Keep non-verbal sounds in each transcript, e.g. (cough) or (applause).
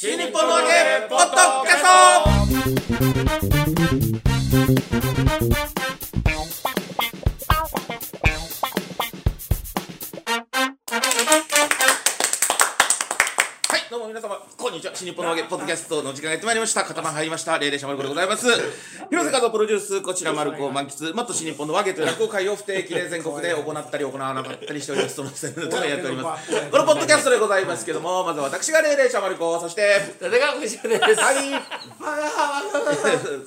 新日本の揚げポッドキャスト日本のポッドキャストの時間がやってまいりました。肩間入りました。霊霊者マルコでございます。広瀬和夫プロデュース、こちらマルコを満喫、もっと新日本の和芸という落語会を不定期で全国で行ったり行わなかったりしております。その宣伝とやっております。このポッドキャストでございますけども、まずは私が霊霊者マルコ、そして、立川藤です。はい。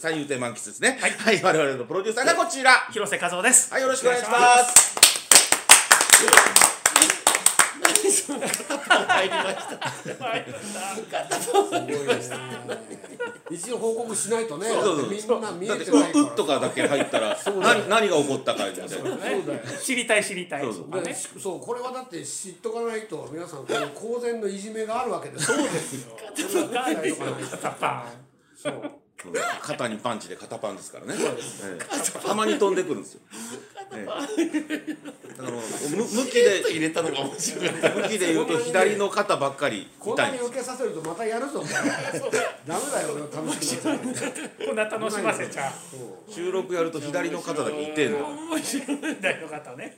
三遊亭満喫ですね。はい。我々のプロデューサーがこちら。広瀬和夫です。はい、よろしくお願いします。入りました。一応報告しないとね。そうそうみんな見えてないから。う、うとかだけ入ったら、何、何が起こったかみたいな。そうだよ。知りたい知りたい。そうそうまあねでしそうこれはだって知っとかないと皆さんこの公然のいじめがあるわけで。すそうですよ。ガーリーとかパン。そう肩にパンチで肩パンですからね。ええたまに飛んでくるんですよ。ええあのむ向きで入れたのが面白い。向きで言うと左の肩ばっかりこん。ないに受けさせるとまたやるぞダメだよ楽しこんな楽しませちゃ収録やると左の肩だけ痛いんだよ。面白いだよ方ね。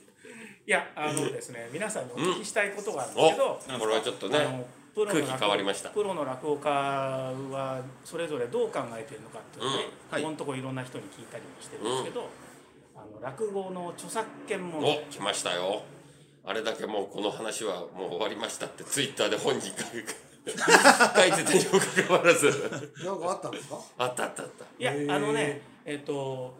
いやあのですね皆さんにお聞きしたいことがあるんですけど、お、これはちょっとね。プロの空気変わりましたプロの落語家はそれぞれどう考えているのかっていうのをね、はいここのところいろんな人に聞いたりもしてるんですけど、あの落語の著作権問お題、来ましたよ。あれだけもうこの話はもう終わりましたってツイッターで本人が (laughs) 書いてたにもかかわらず。なんかあったんですか？あったあったあった。いやあのねえっ、と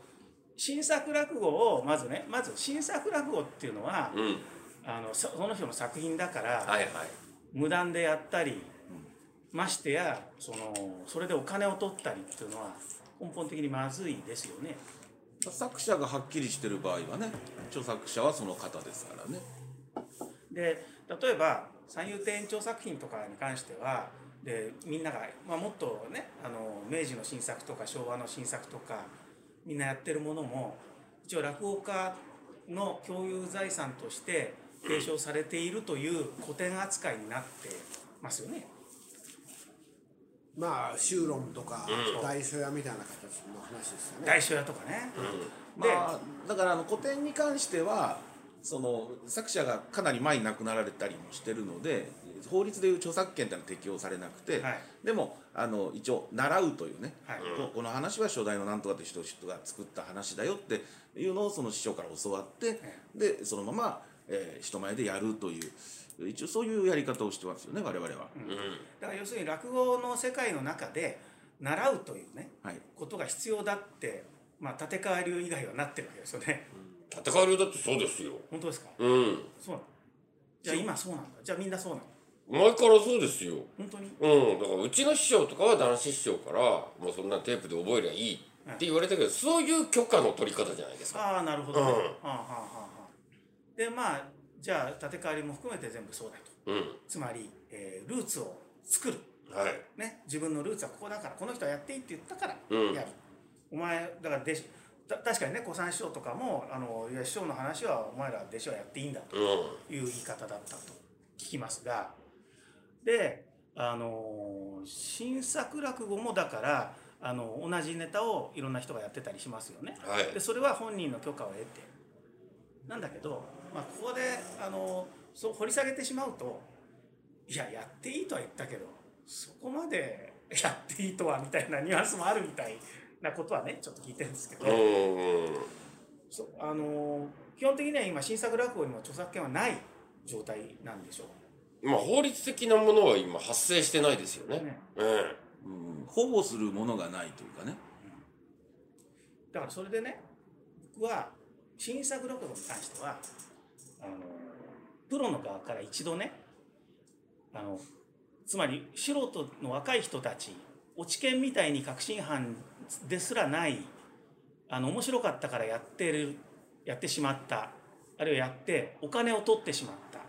新作落語をまずねまず新作落語っていうのは、うん。あのそその人の作品だから、はいはい。無断でやったりましてやそのそれでお金を取ったりっていうのは根本的にまずいですよね。作者がはっきりしてる場合はね、著作者はその方ですからね。で例えば三遊亭延長作品とかに関してはでみんなが、まあ、もっとねあの明治の新作とか昭和の新作とかみんなやってるものも一応落語家の共有財産として提唱されているという古典扱いになってますよね。まあ修論とかうん。大書屋みたいな形の話ですよね。大書屋とかね。まあ、だからあの古典に関してはその作者がかなり前に亡くなられたりもしてるので法律でいう著作権っていうのは適用されなくて、はい。でもあの一応習うというね、はい。ここの話は初代のなんとかって人人が作った話だよっていうのをその師匠から教わって、でそのまま、えー人前でやるという一応そういうやり方をしてますよね我々は。うん。だから要するに落語の世界の中で習うというねはいことが必要だって、まあ、立川流以外はなってるわけですよね。戦うだってそうですよ。本当ですか？うん。そうなの？じゃあ今そうなんだじゃあみんなそうなの？前からそうですよ。本当に？うん、だからうちの師匠とかは男子師匠からもうそんなテープで覚えりゃいいって言われたけど、そういう許可の取り方じゃないですか。ああなるほどね、うんはあはあはあはあでまあじゃあ立川流も含めて全部そうだと。うん、つまり、えールーツを作る。はい。ね自分のルーツはここだからこの人はやっていいって言ったからうん。やる、お前だから弟子た確かにね小三師匠とかもあのいや師匠の話はお前ら弟子はやっていいんだと。うん、いう言い方だったと。聞きますが。であの新作落語もだからあの同じネタをいろんな人がやってたりしますよね。はい。で。それは本人の許可を得て。なんだけど、まあ、ここであのそう掘り下げてしまうといややっていいとは言ったけどそこまでやっていいとはみたいなニュアンスもあるみたいなことはねちょっと聞いてるんですけど、そうあの基本的には今新作落語にも著作権はない状態なんでしょまあ法律的なものは今発生してないですよね。うん保護するものがないというかね。だからそれでね僕は新作落語に関してはあのプロの側から一度ねあのつまり素人の若い人たち落研みたいに確信犯ですらないあの面白かったからやってるやってしまったあるいはやってお金を取ってしまった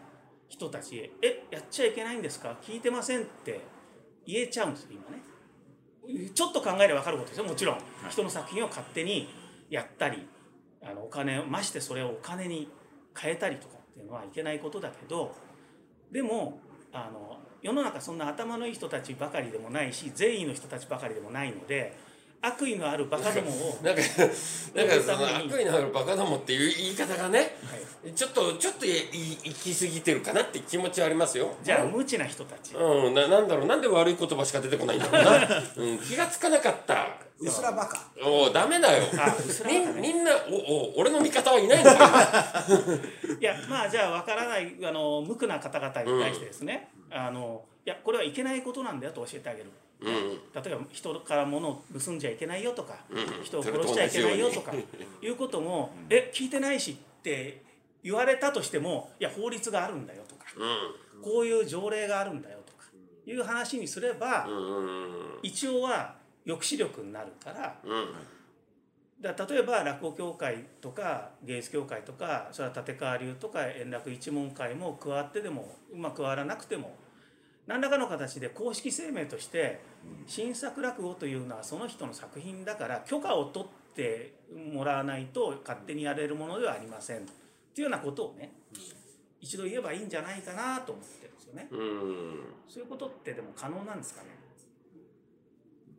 人たちへ「えやっちゃいけないんですか？聞いてません」って言えちゃうんですよ今ね。ちょっと考えれば分かることですよもちろん、人の作品を勝手にやったりあのお金をましてそれをお金に変えたりとかっていうのはいけないことだけどでもあの世の中そんな頭のいい人たちばかりでもないし善意の人たちばかりでもないので悪意のあるバカどもを (laughs) なんかなんかその悪意のあるバカどもっていう言い方がねちょっとちょっとい行き過ぎてるかなって気持ちはありますよ。じゃあ無知な人たち。うんななんだろう。なんで悪い言葉しか出てこないんだろうな、うん、気がつかなかったうすらバカ。おおダメだよ。あうすらバカね。みんみんなおお俺の味方はいないのか (laughs) いやまあじゃあ分からないあの無垢な方々に対してですね、あのいやこれはいけないことなんだよと教えてあげる。うん。例えば人から物を盗んじゃいけないよとか、うん。人を殺しちゃいけないよとかいうことも「え聞いてないし」って言われたとしても「いや法律があるんだよ」とかう「こういう条例があるんだよ」とかいう話にすれば、んうん。一応は抑止力になるからうん。だ例えば落語協会とか芸術協会とかそれは立川流とか円楽一門会も加わってでも、まあ、加わらなくても何らかの形で公式声明として新作落語というのはその人の作品だから許可を取ってもらわないと勝手にやれるものではありません。っていうようなことをね一度言えばいいんじゃないかなと思ってるんですよね。うん。そういうことってでも可能なんですかね？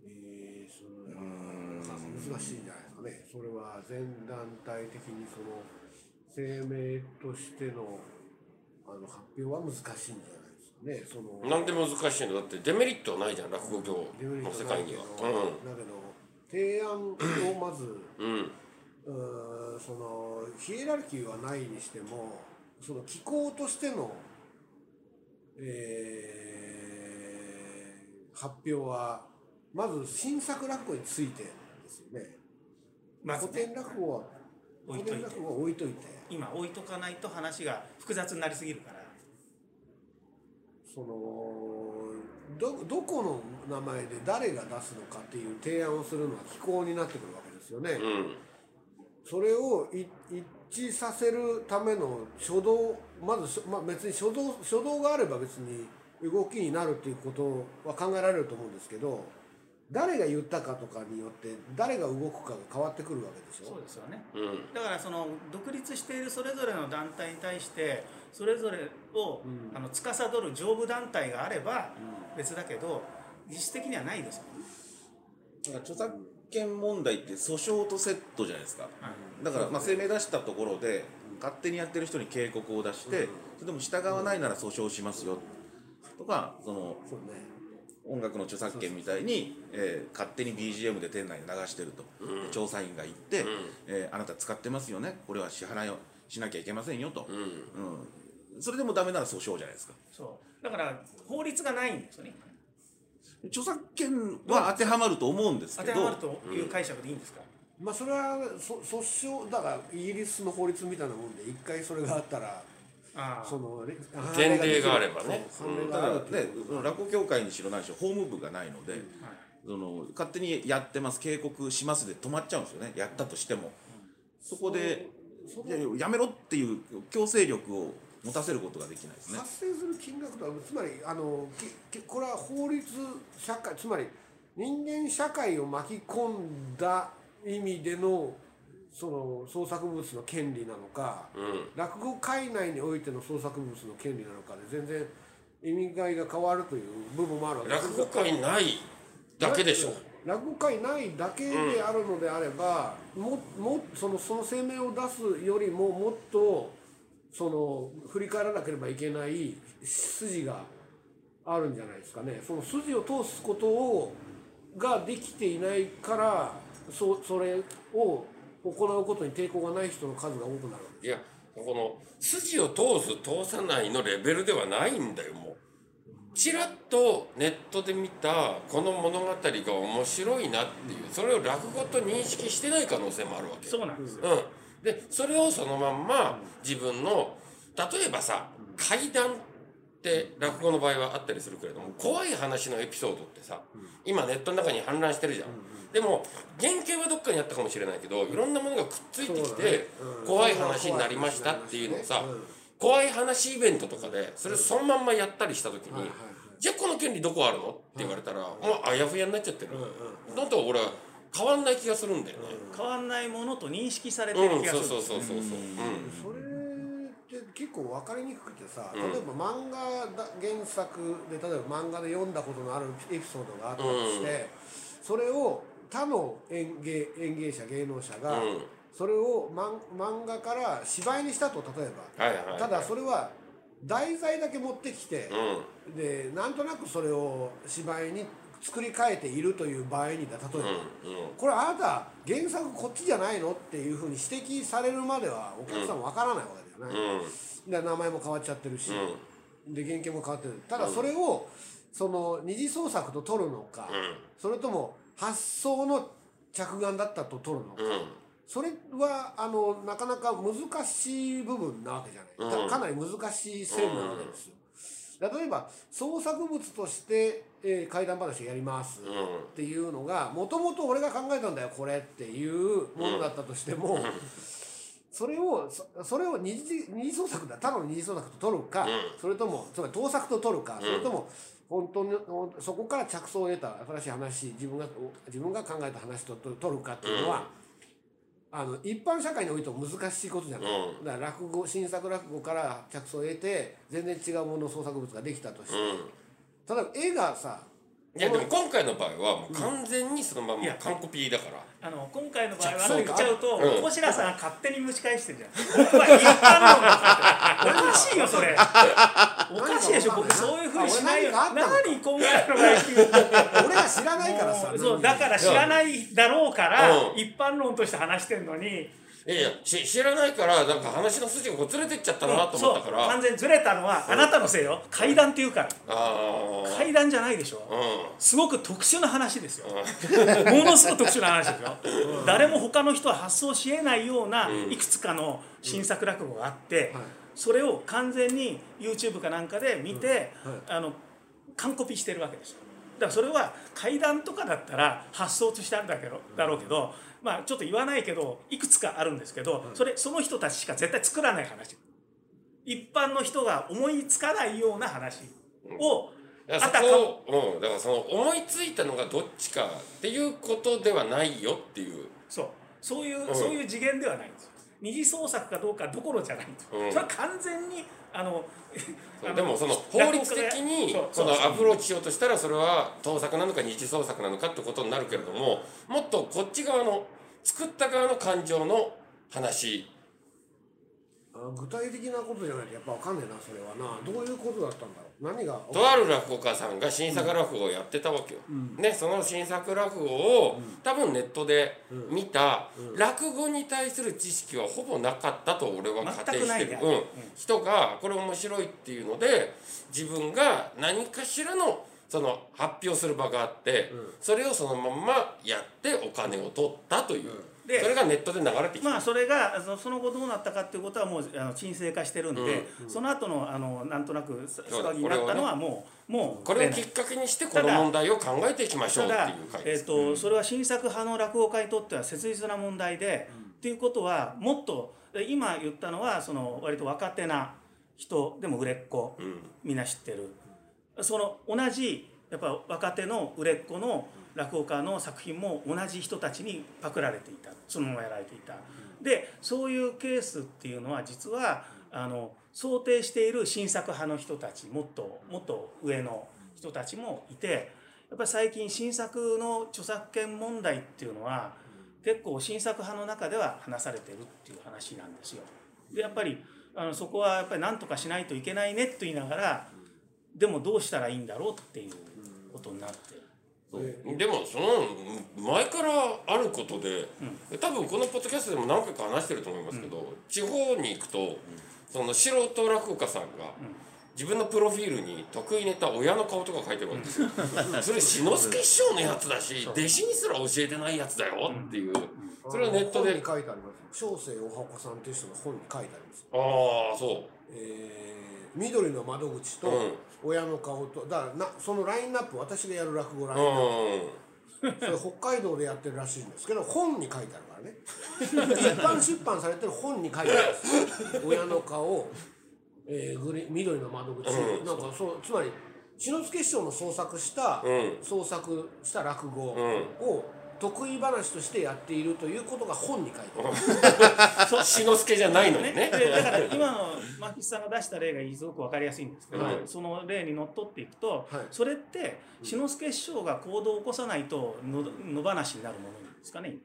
えーそれは難しいんじゃないですかね。それは全団体的にその声明としてのあの発表は難しいんじゃないですかね。そのなんで難しいの？だってデメリットはないじゃん落語業の世界には。だけど提案をまずうん。うそのヒエラルキーはないにしてもその機構としての、えー発表はまず新作落語についてですよね。まずね古典落語は置いといて古典落語は置いといて今置いとかないと話が複雑になりすぎるから。そのどどこの名前で誰が出すのかっていう提案をするのは機構になってくるわけですよね。うんそれをい一致させるための初動まずまあ、別に初動初動があれば別に動きになるっていうことは考えられると思うんですけど誰が言ったかとかによって誰が動くかが変わってくるわけでしょ？そうですよね。うん。だからその独立しているそれぞれの団体に対してそれぞれを、うん。あの司る上部団体があれば別だけど実質的にはないですよね。だから著作権問題って訴訟とセットじゃないですか。はい。だからまあ声明出したところで勝手にやってる人に警告を出してそれでも従わないなら訴訟しますよ。とかそのそうね音楽の著作権みたいに、えー勝手に BGM で店内で流してると、うん。調査員が行って、うん。えーあなた使ってますよね。これは支払いをしなきゃいけませんよと、うん。うん。それでもダメなら訴訟じゃないですか。そう。だから法律がないんですよね。著作権は当てはまると思うんですけど。当てはまるという解釈でいいんですか？まあそれはそ訴訟だからイギリスの法律みたいなもんで一回それがあったらそのれ前例があればね。だからねうその落語協会にしろ何しろ法務部がないので、はい。その勝手にやってます警告しますで止まっちゃうんですよね。やったとしても。そこでやめろっていう強制力を持たせることができないですね。発生する金額とはつまりあのききこれは法律社会つまり人間社会を巻き込んだ意味でのその創作物の権利なのかうん。落語界内においての創作物の権利なのかで全然意味合いが変わるという部分もあるわけです。落語界ないだけでしょ。落語界ないだけであるのであれば、ももそのその声明を出すよりももっとその振り返らなければいけない筋があるんじゃないですかね。その筋を通すことをができていないからそそれを行うことに抵抗がない人の数が多くなるいやこの筋を通す通さないのレベルではないんだよもうちらっとネットで見たこの物語が面白いなっていうそれを落語と認識してない可能性もあるわけそうなんですよ。うん、でそれをそのまんま自分の例えばさ怪談って落語の場合はあったりするけれども怖い話のエピソードってさ今ネットの中に氾濫してるじゃん。でも原型はどっかにあったかもしれないけどいろんなものがくっついてきてうん。怖い話になりましたっていうのをさうん怖い話イベントとかでそれそのまんまやったりした時にじゃあこの権利どこあるの？って言われたらもうあやふやになっちゃってるうんうんだと俺は変わんない気がするんだよね。変わんないものと認識されてうん、る気がする。そうそうそうそうそう。うん。それって結構分かりにくくてさ、うん。例えば漫画だ原作で例えば漫画で読んだことのあるエピソードがあったとして、それを他の演芸演芸者芸能者が、うん。それを漫漫画から芝居にしたと例えば、はいはいただそれは題材だけ持ってきて、うん。でなんとなくそれを芝居に作り変えているという場合にだ例えば、うんうん。これあなた原作こっちじゃないのっていうふうに指摘されるまではお客さんわからないわけだよね、で名前も変わっちゃってるし、で原型も変わってる。ただそれをその二次創作と取るのか、それとも発想の着眼だったと取るのか、うん。うんそれはあのなかなか難しい部分なわけじゃない、うん。かかなり難しい線なわけですよ、例えば創作物として、えー怪談話をやりますうんっていうのがもともと俺が考えたんだよこれっていうものだったとしても、それをそそれを二次二次創作だ。他の二次創作と取るか、うん。それともつまり盗作と取るか、ん。それとも本当にそこから着想を得た新しい話自分が自分が考えた話とと取るかっていうのは、あの一般社会においても難しいことじゃない、うん。だから落語新作落語から着想を得て全然違うもの創作物ができたとして、うん。ただ絵がさいやでも今回の場合はもう完全にそのまま完コピーだからあの今回の場合は言っちゃうと、うん。小白さん勝手に蒸し返してるじゃん。僕は一般論だおかしいよそれ。おかしいでしょ僕そういうふうにしないよ。何今回の場合俺が知らないからさそうだから知らないだろうから、うん。一般論として話してんのにいやいやし知らないからなんか話の筋がこうずれてっちゃったなと思ったから、そう完全にずれたのはあなたのせいよ。階段っていうから。階段じゃないでしょ。うすごく特殊な話ですよ。ものすごく特殊な話ですよ。(laughs) 誰も他の人は発想しえないようないくつかの新作落語があってはい。それを完全に YouTube かなんかで見てうん。はい。あの完コピしてるわけですよ。だからそれは階段とかだったら発想としてあるんだけどだろうけどまあちょっと言わないけどいくつかあるんですけどそれその人たちしか絶対作らない話。一般の人が思いつかないような話をん、だからあたかそこを、うん、だからその思いついたのがどっちかっていうことではないよっていう。そう。そういう、うん。そういう次元ではないんですよ。二次創作かどうかどころじゃないんですよ、うん。それは完全にあのでもその法律的にそのアプローチしようとしたらそれは盗作なのか二次創作なのかってことになるけれどももっとこっち側の作った側の感情の話あ具体的なことじゃないとやっぱわかんねえなそれはな。どういうことだったんだろう？何が？とある落語家さんが新作落語をやってたわけよ。ねその新作落語を多分ネットで見た落語に対する知識はほぼなかったと俺は仮定してる。ね、うん、人がこれ面白いっていうので自分が何かしらのその発表する場があって、それをそのまんまやってお金を取ったという、でそれがネットで流れてきた。まあそれがその後どうなったかっていうことはもうあの沈静化してるんで、その後のあのなんとなく騒ぎになったのはもう、もうこれをきっかけにしてこの問題を考えていきましょうっていう回、です。えーとそれは新作派の落語家にとっては切実な問題で、っていうことはもっと今言ったのはその割と若手な人でも売れっ子、うん。みんな知ってる。その同じやっぱ若手の売れっ子の落語家の作品も同じ人たちにパクられていたそのままやられていた。でそういうケースっていうのは実はあの想定している新作派の人たちもっともっと上の人たちもいてやっぱり最近新作の著作権問題っていうのは結構新作派の中では話されてるっていう話なんですよ。でやっぱりあのそこはやっぱり何とかしないといけないねと言いながらでもどうしたらいいんだろうっていうことになってる。でもその前からあることで、多分このポッドキャストでも何回か話してると思いますけど、地方に行くとその素人落語家さんが、自分のプロフィールに得意ネタ親の顔とか書いてるわけですよ。(laughs) それ志の輔師匠のやつだし弟子にすら教えてないやつだよっていう、それはネットで。本に書いてあります。小生おはこさんっていう人の本に書いてありますああそえー緑の窓口とうん親の顔とだからなそのラインナップ私がやる落語ラうインナッうんプそれ北海道でやってるらしいんですけど本に書いてあるからね。一般出版されてる本に書いてあるんですよ。親の顔、えーグリ緑の窓口、うん。なんかそうつまり志の輔師匠の創作した、うん。創作した落語うん。を得意話としてやっているということが本に書いてある。(laughs) 志の輔じゃないのにね。でだから (laughs) 今の牧吉さんが出した例がすごく分かりやすいんですけど、はい。その例にのっとっていくと、はい。それって志の輔師匠が行動を起こさないとの野放しになるものなんですかね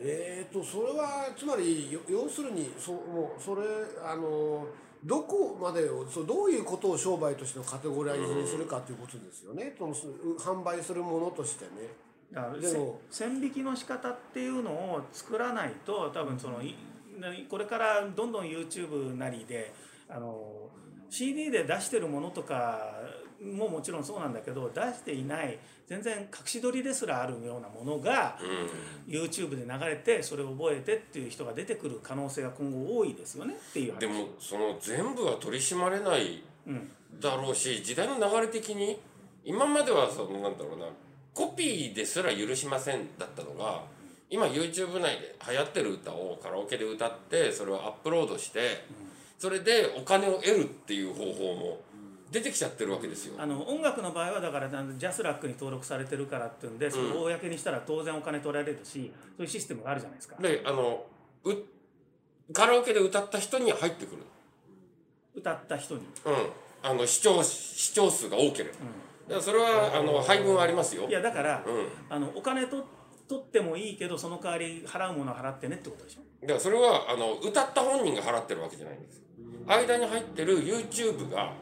えー、とそれはつまりよ要するにそもうそれあのどこまでをそうどういうことを商売としてのカテゴライズにするかということですよね、そのす販売するものとしてね。だからでもせ線引きの仕方っていうのを作らないと多分そのいなこれからどんどん YouTube なりであの CD で出してるものとかももちろんそうなんだけど出していない全然隠し撮りですらあるようなものが YouTube で流れてそれを覚えてっていう人が出てくる可能性が今後多いですよねっていう話。でもその全部は取り締まれないうん。だろうし時代の流れ的に今まではそのなんだろうなコピーですら許しませんだったのが今 YouTube 内で流行ってる歌をカラオケで歌ってそれをアップロードしてそれでお金を得るっていう方法も出てきちゃってるわけですよ。あの音楽の場合はだからジャスラックに登録されてるからっていうんでそれを公にしたら当然お金取られるしそういうシステムがあるじゃないですか。であのうカラオケで歌った人に入ってくる、歌った人に。うん、あの視聴視聴数が多ければ、だからそれはあの配分ありますよ。いやだから、うん。あのお金と取ってもいいけどその代わり払うものは払ってねってことでしょ？だからそれはあの歌った本人が払ってるわけじゃないんです間に入ってる YouTube が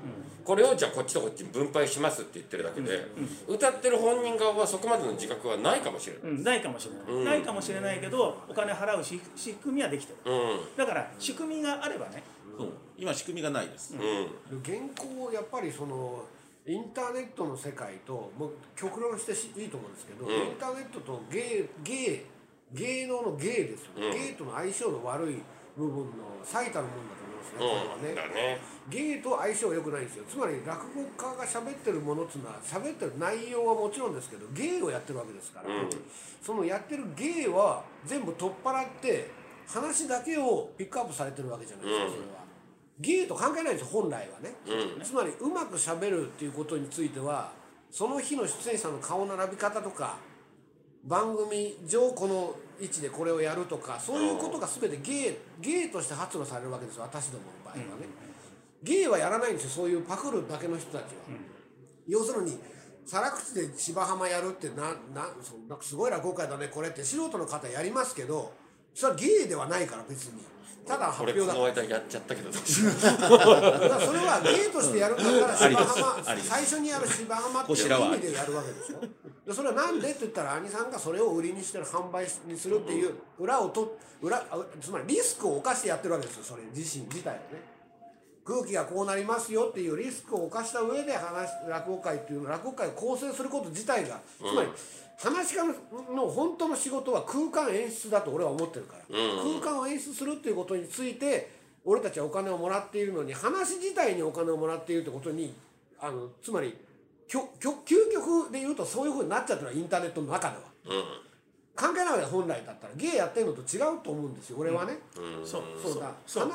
これをじゃあこっちとこっちに分配しますって言ってるだけで歌ってる本人側はそこまでの自覚はないかもしれない。うん、ないかもしれない、うん。ないかもしれないけどお金払うし仕組みはできてる。うん。だから仕組みがあればね。今仕組みがないです、うん。現行やっぱりそのインターネットの世界ともう極論してしいいと思うんですけど、うん。インターネットと芸芸芸能の芸ですよね、うん。芸との相性の悪い部分の最たるもんだと思うんですね、これはね。だね。芸と相性が良くないんですよ。つまり落語家が喋ってるものっていうのは喋ってる内容はもちろんですけど芸をやってるわけですから、うん。そのやってる芸は全部取っ払って話だけをピックアップされてるわけじゃないですか、うん。それは芸と関係ないんですよ本来はね、うん。つまりうまく喋るっていうことについてはその日の出演者の顔並び方とか番組上この位置でこれをやるとかそういうことが全て芸芸として発露されるわけですよ私どもの場合はね、芸はやらないんですよそういうパクるだけの人たちは、要するに皿口で芝浜やるってななそなんかすごい落語会だねこれって素人の方やりますけどそれは芸ではないから別に。ただ発俺表だこの間やっちゃったけど。(laughs) それは芸としてやるんだったら芝浜最初にやる芝浜っていう意味でやるわけでしょ。でそれはなんでって言ったら兄さんがそれを売りにしてる販売にするっていう裏をと裏あつまりリスクを冒してやってるわけですよそれ自身自体をね。空気がこうなりますよっていうリスクを冒した上で話落語会っていうの落語会を構成すること自体がつまり話し家の本当の仕事は空間演出だと俺は思ってるから、うん。空間を演出するっていうことについて俺たちはお金をもらっているのに話自体にお金をもらっているってことにあのつまりきょきょ究極で言うとそういうふうになっちゃってるのはインターネットの中では。関係ないわけだ本来だったら。芸やってるのと違うと思うんですよ俺はね、うん。う。んそう。そうだ。そう。話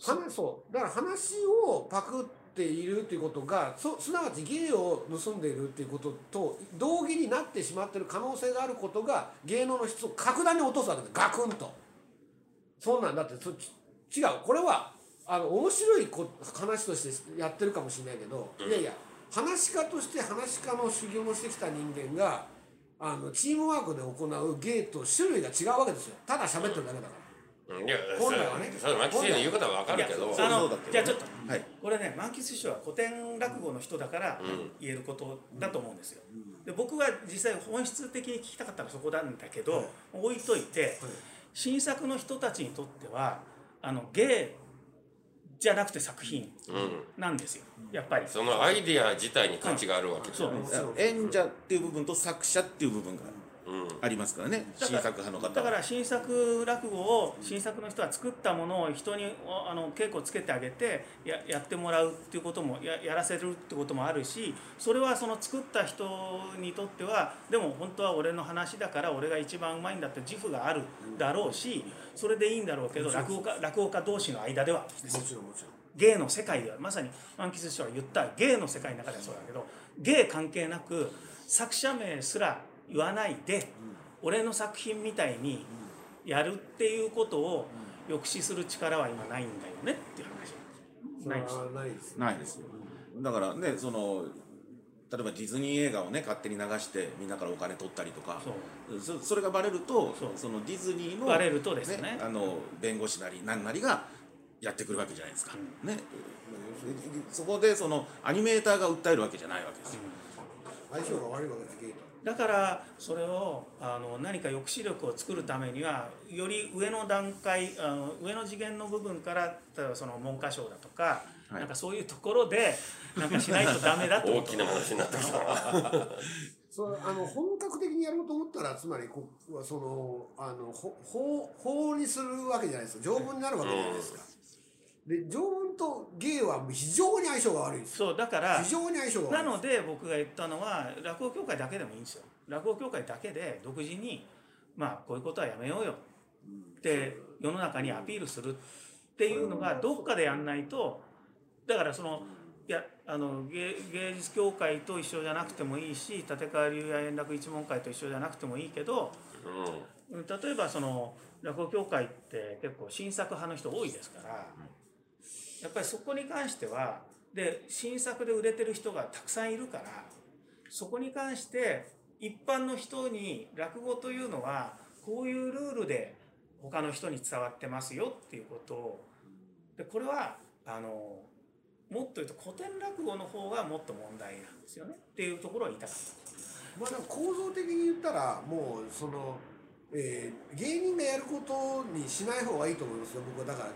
話そう。だから話をパクっているっていうことがそすなわち芸を盗んでいるっていうことと同義になってしまっている可能性があることが芸能の質を格段に落とすわけです。ガクンと。そんなん。だってそ違う。これはあの面白いこ話としてやってるかもしれないけど、いやいや話し家として話し家の修行をしてきた人間があのチームワークで行う芸と種類が違うわけですよ。ただ喋ってるだけだから。うん。いや本来はね。それそれ牧師の言うことは分かるけど。あのそうだけどじゃあちょっとはい。これね満喫師匠は古典落語の人だからうん。言えることだと思うんですよ。で僕が実際本質的に聞きたかったのはそこなんだけど、置いといて新作の人たちにとってはあの芸じゃなくて作品うん。なんですよ。やっぱり。そのアイディア自体に価値があるわけそう。演者っていう部分と作者っていう部分がうんありますからね。だから新作派の方だかはら新作落語を新作の人は作ったものを人におあの稽古つけてあげてややってもらうっていうこともややらせるってこともあるしそれはその作った人にとってはでも本当は俺の話だから俺が一番うまいんだって自負があるだろうしそれでいいんだろうけど落語家落語家同士の間では。もちろんもちろん。芸の世界ではまさに満喫師匠が言った芸の世界の中ではそうだけど芸関係なく作者名すら言わないで、俺の作品みたいにやるっていうことを抑止する力は今ないんだよねっていう話ないですはないです。ないですよ。だからねその例えばディズニー映画をね勝手に流してみんなからお金取ったりとかそう。そそれがバレるとそう。そのディズニーのバレるとですよね。あの弁護士なり何なりがやってくるわけじゃないですか、ね。そこでそのアニメーターが訴えるわけじゃないわけですよ、相性が悪いわけですだからそれをあの何か抑止力を作るためにはより上の段階あの上の次元の部分から例えばその文科省だとか、はい。なんかそういうところでなんかしないとダメだってこと。大きな話になってきた。なそうあの本格的にやろうと思ったらつまりこそのあのほ法法にするわけじゃないですか。条文になるわけじゃないですか。で条文と芸は非常に相性が悪いです。そうだから非常に相性が悪いなので僕が言ったのは落語協会だけでもいいんですよ。落語協会だけで独自にまあこういうことはやめようよ。って世の中にアピールするっていうのがどっかでやんないとだからそのいやあの芸芸術協会と一緒じゃなくてもいいし立川流や円楽一門会と一緒じゃなくてもいいけどううん。例えばその落語協会って結構新作派の人多いですからやっぱりそこに関してはで新作で売れてる人がたくさんいるからそこに関して一般の人に落語というのはこういうルールで他の人に伝わってますよっていうことをでこれはあのもっと言うと古典落語の方がもっと問題なんですよねっていうところを言いたかった。まあでも構造的に言ったらもうその、えー芸人がやることにしない方がいいと思いますよ僕はだから、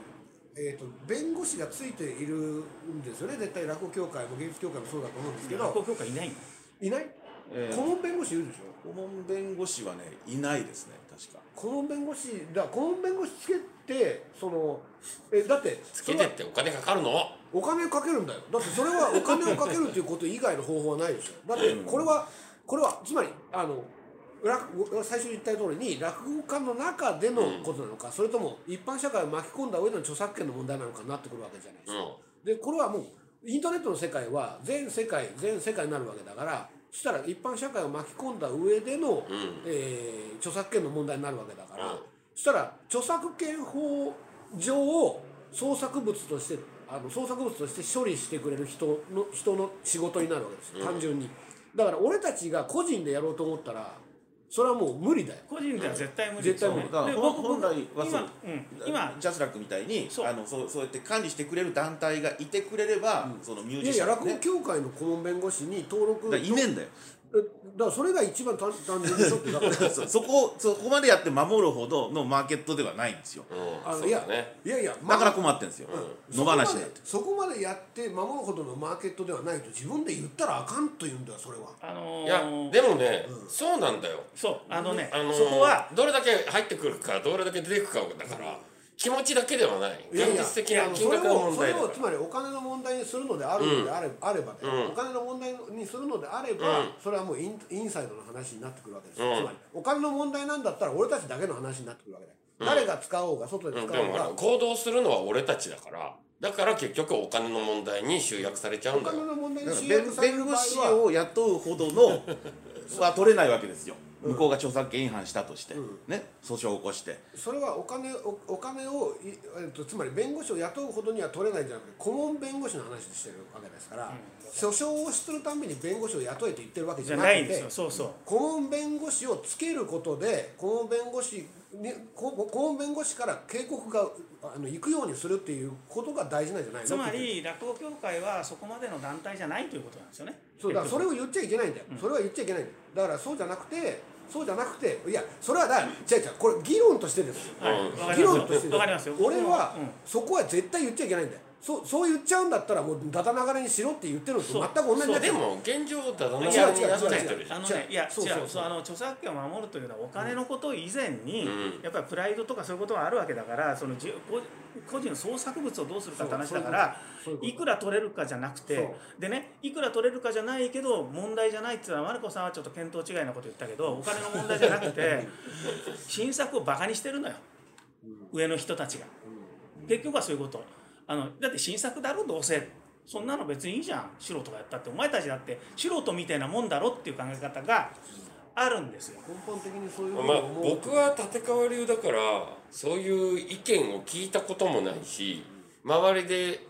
えー、と弁護士がついているんですよね。絶対落語協会も芸術協会もそうだと思うんですけど。落語協会いないいない？えー。顧問弁護士いるでしょ？顧問弁護士はねいないですね確か。顧問弁護士だ顧問弁護士つけてそのえだってつけてってお金かかるの？お金かけるんだよ。だってそれはお金をかけるっていうこと以外の方法はないでしょ。だってこれはこれはつまりあの最初に言った通りに落語家の中でのことなのか、それとも一般社会を巻き込んだ上での著作権の問題なのかになってくるわけじゃないですか。でこれはもうインターネットの世界は全世界全世界になるわけだからそしたら一般社会を巻き込んだ上での、えー著作権の問題になるわけだから、うん。そしたら著作権法上を創作物としてあの創作物として処理してくれる人の人の仕事になるわけですよ。単純に。だから俺たちが個人でやろうと思ったらそれはもう無理だよ。個人では絶対無理。絶対無理。だから本本来はそう。今、うん、今。ジャスラックみたいにそう。あのそうそうやって管理してくれる団体がいてくれれば、そのミューいやいや落語ジシャンね協会の顧問弁護士に登録いねえんだよ。えだからそれが一番単単純でしょってだから。そ (laughs) そこそこまでやって守るほどのマーケットではないんですよ。うん。あのいやいやいやだからま困ってんですよ、そ野放しになってそこまでやって守るほどのマーケットではないと自分で言ったらあかんと言うんだよそれは。あのーいやでもねそうなんだよ。そうあのね、あのーそこはどれだけ入ってくるかどれだけ出てくかだから気持ちだけではない。現実的な金それ額のをそれ問題だか。をつまりお金の問題にするのであるのであれ,、あればね、うん。お金の問題にするのであれば、うん。それはもうインインサイドの話になってくるわけです。つまりお金の問題なんだったら俺たちだけの話になってくるわけだよ、誰が使おうが外で使おうが、でもほら行動するのは俺たちだから。だから結局お金の問題に集約されちゃうお金んだよ。の問題に集約される場合弁護士はを雇うほどのは取れないわけですよ向こうが著作権違反したとして、ね訴訟を起こして。それはお金おお金をい、えっと、つまり弁護士を雇うほどには取れないんじゃなくて顧問弁護士の話をしてるわけですから、訴訟をするために弁護士を雇えと言ってるわけじじゃゃなくてないんですよそうそう。顧問弁護士をつけることで顧問弁護士にこ顧問弁護士から警告があの行くようにするっていうことが大事なんじゃないの？つまり落語協会はそこまでの団体じゃないということなんですよね。そうだからそれを言っちゃいけないんだよ、それは言っちゃいけないんだよ。だからそうじゃなくてそうじゃなくていやそれはだ違う違うこれ議論としてです。よはい。議論としてよわかりますよ。俺は、うん。そこは絶対言っちゃいけないんだよそうそう言っちゃうんだったらもうだだ流れにしろって言ってるのと全く同じになっちゃうでも現状だだな違う違うになっちゃってるじゃん。あのねいやそうそうそう。違うそうあの著作権を守るというのはお金のこと以前に、うん。やっぱりプライドとかそういうことがあるわけだからそのじ個個人の創作物をどうするかって話だからいくら取れるかじゃなくそてでねいくら取れるかじゃないけど問題じゃないっていうのはマルコさんはちょっと見当違いなこと言ったけどお金の問題じゃなくて (laughs) 新作をバカにしてるのよ。上の人たちが。結局はそういうことあのだって新作だろどうせ。そんなの別にいいじゃん。素人がやったって。お前たちだって素人みたいなもんだろっていう考え方があるんですよ。根本的にそういうふうにまあ僕は立川流だからそういう意見を聞いたこともないし周りで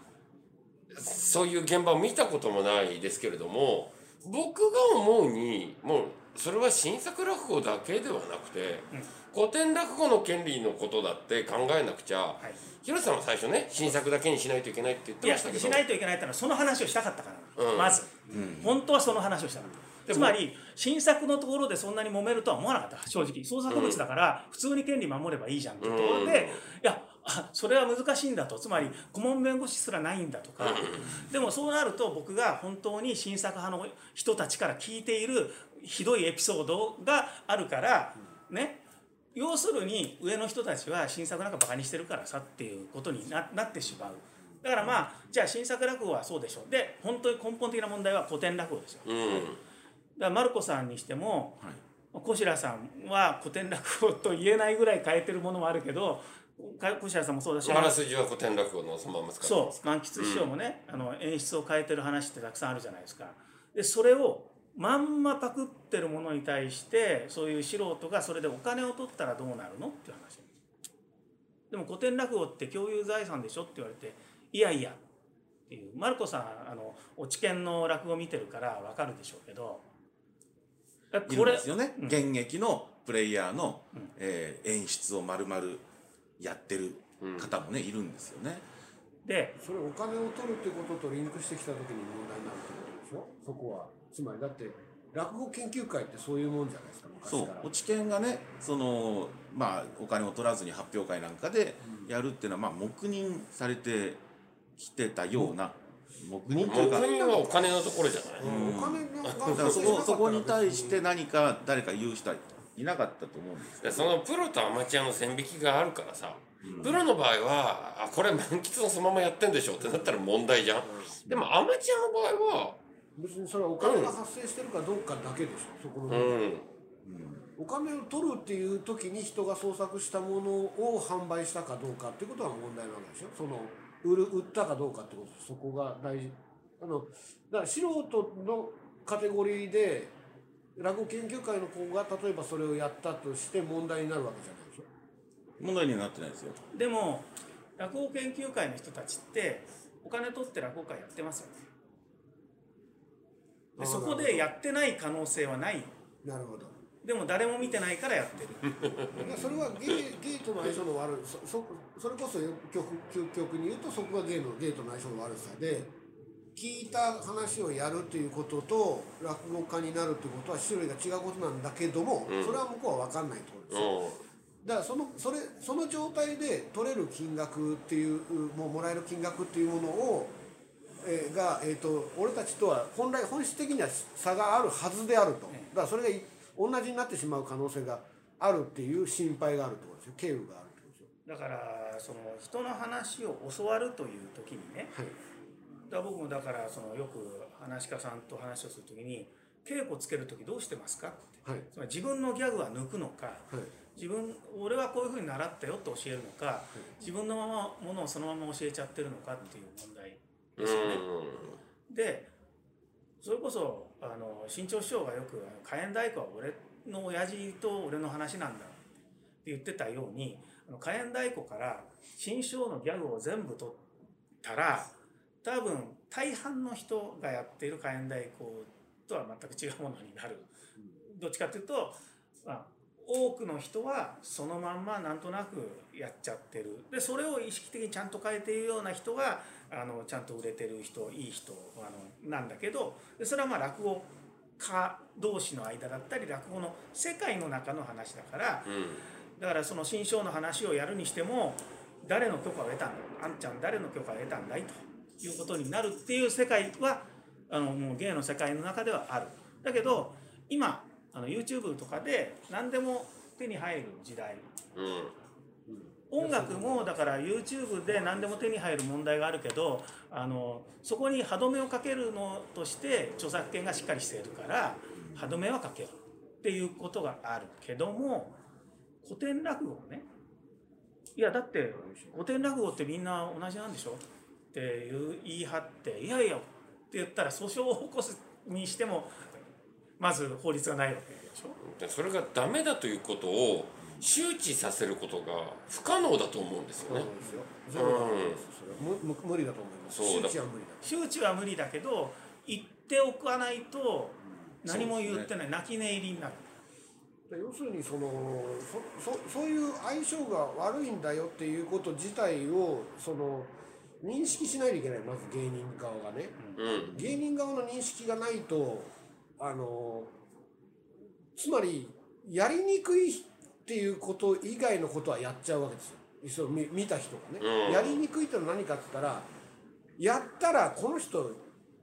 そういう現場を見たこともないですけれども僕が思うにもうそれは新作落語だけではなくて、古典落語の権利のことだって考えなくちゃ、はい広瀬さんは最初ね新作だけにしないといけないって言っていやましたけど。しないといけないってのはその話をしたかったからな、うん。まず、本当はその話をしたかった。でも。つまり新作のところでそんなに揉めるとは思わなかった。正直。創作物だから普通に権利守ればいいじゃんってところで、うん。いやあそれは難しいんだと。つまり顧問弁護士すらないんだとか、でもそうなると僕が本当に新作派の人たちから聞いているひどいエピソードがあるからね要するに上の人たちは新作なんかバカにしてるからさっていうことにななってしまう。だからまあじゃあ新作落語はそうでしょう。で本当に根本的な問題は古典落語ですよ。だかうんらマルコさんにしてもはい。小白さんは古典落語と言えないぐらい変えてるものもあるけどか小白さんもそうだしあらすじは古典落語のそのまま使ってそう満喫師匠もね、あの演出を変えてる話ってたくさんあるじゃないですか。でそれをまんまパクってるものに対してそういう素人がそれでお金を取ったらどうなるのっていう話。でも古典落語って共有財産でしょって言われていやいやっていう。マルコさんあの落ち研の落語見てるからわかるでしょうけどいこれるんですよね、うん。現役のプレイヤーの、うん。えー演出を丸々やってる方もね、いるんですよね。でそれお金を取るってこととリンクしてきた時に問題になるってことでしょ？そこはつまりだって落語研究会ってそういうもんじゃないですかそう昔から。落研がねそのまあお金を取らずに発表会なんかでやるっていうのは、まあ黙認されてきてたような黙認というか。はお金のところじゃない、うん。お金がだからそこそこに対して何か誰か言う人はいなかったと思うんですでそのプロとアマチュアの線引きがあるからさ、プロの場合はあこれ満喫のそのままやってんでしょってなったら問題じゃん、でもアマチュアの場合は別にそれはお金。が発生してるかどうかだけでしょそこの。うん。お金を取るっていう時に人が創作したものを販売したかどうかっていうことが問題なわけでしょ。その売る売ったかどうかってことそこが大事。あのだから素人のカテゴリーで落語研究会の子が例えばそれをやったとして問題になるわけじゃないでしょ。問題にはなってないですよ。でも落語研究会の人たちってお金取って落語会やってますよねでそこでやってない可能性はない。なるほど。でも誰も見てないからやってる。(laughs) それはゲイゲイとの相性の悪いそそそれこそ極究極に言うとそこがゲイのゲイとの相性の悪さで聞いた話をやるっていうことと落語家になるっていうことは種類が違うことなんだけども、うん。それは向こうは分かんないってことですよ、だからそのそれその状態で取れる金額っていうもうもらえる金額っていうものを、えーが、えー、と俺たちとは本来本質的には差があるはずであると。だからそれがい同じになってしまう可能性があるっていう心配があるってことですよ。経由があるってことですよ。だからその人の話を教わるという時にね。はい。だ僕もだからそのよく話し家さんと話をする時に稽古つける時どうしてますかって。はい。つまり自分のギャグは抜くのかはい。自分俺はこういうふうに習ったよって教えるのか自分のままものをそのまま教えちゃってるのかっていう問題うんですよね。でそれこそあの新潮師匠がよく「火炎太鼓は俺の親父と俺の話なんだ」って言ってたようにあの火炎太鼓から新章のギャグを全部取ったら多分大半の人がやっている火炎太鼓とは全く違うものになる。どっちかっていうと、まあ、多くの人はそのまんまなんとなくやっちゃってるでそれを意識的にちゃんと変えているような人があのちゃんと売れてる人いい人あのなんだけどでそれはまあ落語家同士の間だったり落語の世界の中の話だからうんだからその新章の話をやるにしても誰の許可を得たんだあんちゃん誰の許可を得たんだいということになるっていう世界はあのもう芸の世界の中ではある。だけど今あの YouTube とかで何でも手に入る時代。うん。音楽もだから YouTube で何でも手に入る問題があるけどあのそこに歯止めをかけるのとして著作権がしっかりしているから歯止めはかけようっていうことがあるけども古典落語ねいやだって古典落語ってみんな同じなんでしょ？っていう言い張っていやいやって言ったら訴訟を起こすにしてもまず法律がないわけでしょ？でそれがダメだということを周知させることが不可能だと思うんですよね。そう無理だと思います。周知は無理だ周知は無理だけど言っておかない。と何も言ってない、泣き寝入りになる。で要するにそのそそそういう相性が悪いんだよっていうこと自体をその認識しないといけない。まず芸人側がね、うん。芸人側の認識がないとあのつまりやりにくいっていうこと以外のことはやっちゃうわけですよ。一緒に見見た人がね、うん。やりにくいってのは何かって言ったらやったらこの人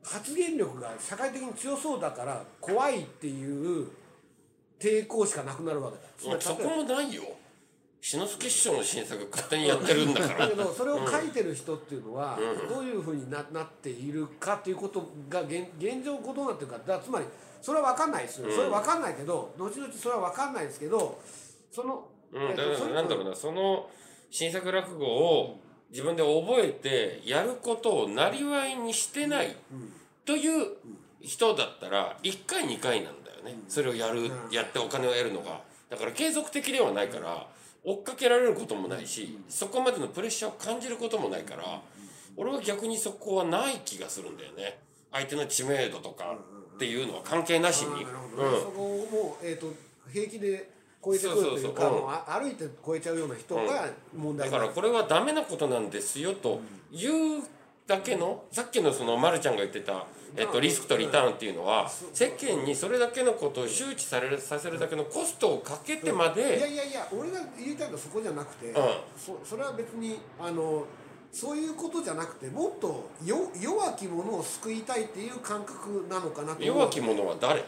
発言力が社会的に強そうだから怖いっていう抵抗しかなくなるわけだ。つまりそこもないよ。志の輔師匠の新作勝手にやってるんだから。だけどそれを書いてる人っていうのはどういうふうにななっているかっていうことが現現状こうどうなってるか。だつまりそれは分かんないですよ。それは分かんないけど後々それは分かんないですけどその、うん、だかとそれらなんだろうなその新作落語を自分で覚えてやることをなりわいにしてないという人だったら1回2回なんだよね。それをやるやってお金を得るのが。だから継続的ではないから追っかけられることもないしそこまでのプレッシャーを感じることもないから俺は逆にそこはない気がするんだよね。相手の知名度とかっていうのは関係なしに。そこをもう、えー、と平気で超えてくるというか歩いて超えちゃうような人が問題だからこれはダメなことなんですよというだけのさっきのそのまるちゃんが言ってた、えっと、リスクとリターンっていうのは世間にそれだけのことを周知されるさせるだけのコストをかけてまいやでいやいや俺が言いたいのはそこじゃなくて、ん。そそれは別にあのそういうことじゃなくてもっとよ弱き者を救いたいっていう感覚なのかなと。弱き者は誰？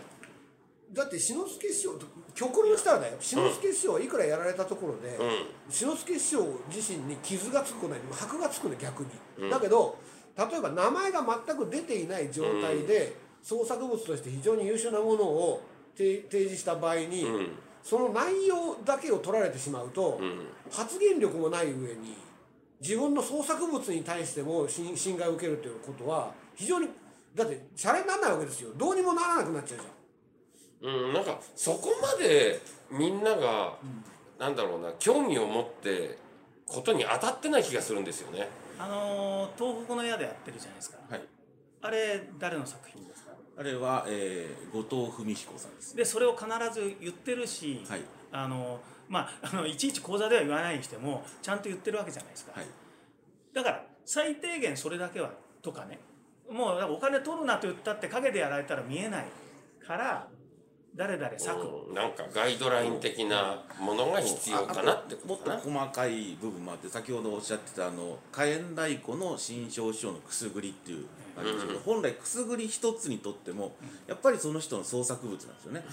だって志の輔師匠極論したらだよ。志の輔師匠はいくらやられたところで、う志の輔師匠自身に傷がつくこと箔がつくの逆に、だけど例えば名前が全く出ていない状態で、創作物として非常に優秀なものを提提示した場合に、ん。その内容だけを取られてしまうと、ん。発言力もない上に自分の創作物に対しても侵侵害を受けるということは非常にだってシャレにならないわけですよ。どうにもならなくなっちゃうじゃん。うんなんかそこまでみんなが、なんだろうな興味を持ってことに当たってない気がするんですよね。あのー東北の矢でやってるじゃないですか。はい。あれ誰の作品ですか？あれは、えー、後藤文彦さんですでそれを必ず言ってるし、はい。あのまああのいちいち講座では言わないにしてもちゃんと言ってるわけじゃないですか、はい。だから最低限それだけはとかね。もうお金取るなと言ったって陰でやられたら見えないから誰々作を、うんなんかガイドライン的なものが必要かなってこもっとかな。と細かい部分もあって先ほどおっしゃってたあの火炎太鼓の新章師匠のくすぐりっていうありますけど、本来くすぐり一つにとってもやっぱりその人の創作物なんですよね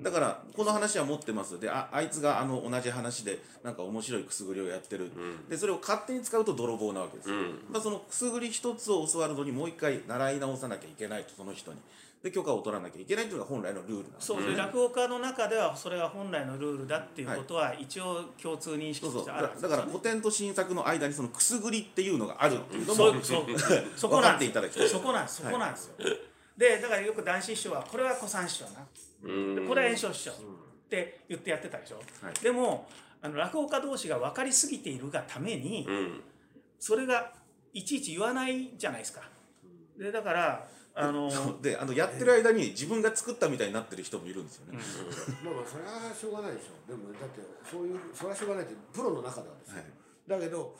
だからこの話は持ってます。でああいつがあの同じ話でなんか面白いくすぐりをやってる、でそれを勝手に使うと泥棒なわけですよ、うん。まあ、そのくすぐり一つを教わるのにもう一回習い直さなきゃいけないとその人に。で許可を取らなきゃいけないというのが本来のルールなんです。そうで落語家の中ではそれが本来のルールだっていうことは一応共通認識そうそう。としてあるだだからはずですよね古典と新作の間にそのくすぐりっていうのがあるっていうのもそうそう。そこ (laughs) 分かなんですっていただきたい。そこなんです。そこなんですよ、でだからよく男子師匠はこれは古参師匠な。うんでこれは炎症師匠って言ってやってたでしょ、はい。でもあの落語家同士が分かりすぎているがために、うん。それがいちいち言わないじゃないですか。でだからあのであのやってる間に自分が作ったみたいになってる人もいるんですよね、まあまあそれはしょうがないでしょでもだってそういうそれはしょうがないってプロの中ではですよ、はい。だけど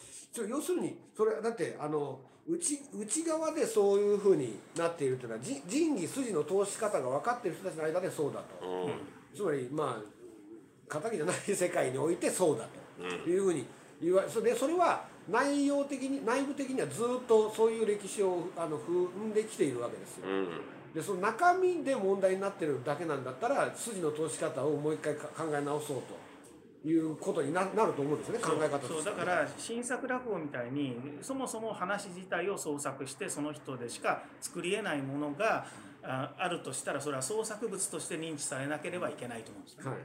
要するにそれはだってあの内内側でそういうふうになっているというのはじ仁義筋の通し方が分かっている人たちの間でそうだと、うん。つまりまあ敵じゃない世界においてそうだというふうに言わそれでそれは内容的に内部的にはずっとそういう歴史をあの踏んできているわけですよ。うん。でその中身で問題になってるだけなんだったら筋の通し方をもう一回か考え直そうということにななると思うんですよね考え方として。はそうだから新作落語みたいにそもそも話自体を創作してその人でしか作り得ないものがああるとしたらそれは創作物として認知されなければいけないと思うんですね。はい。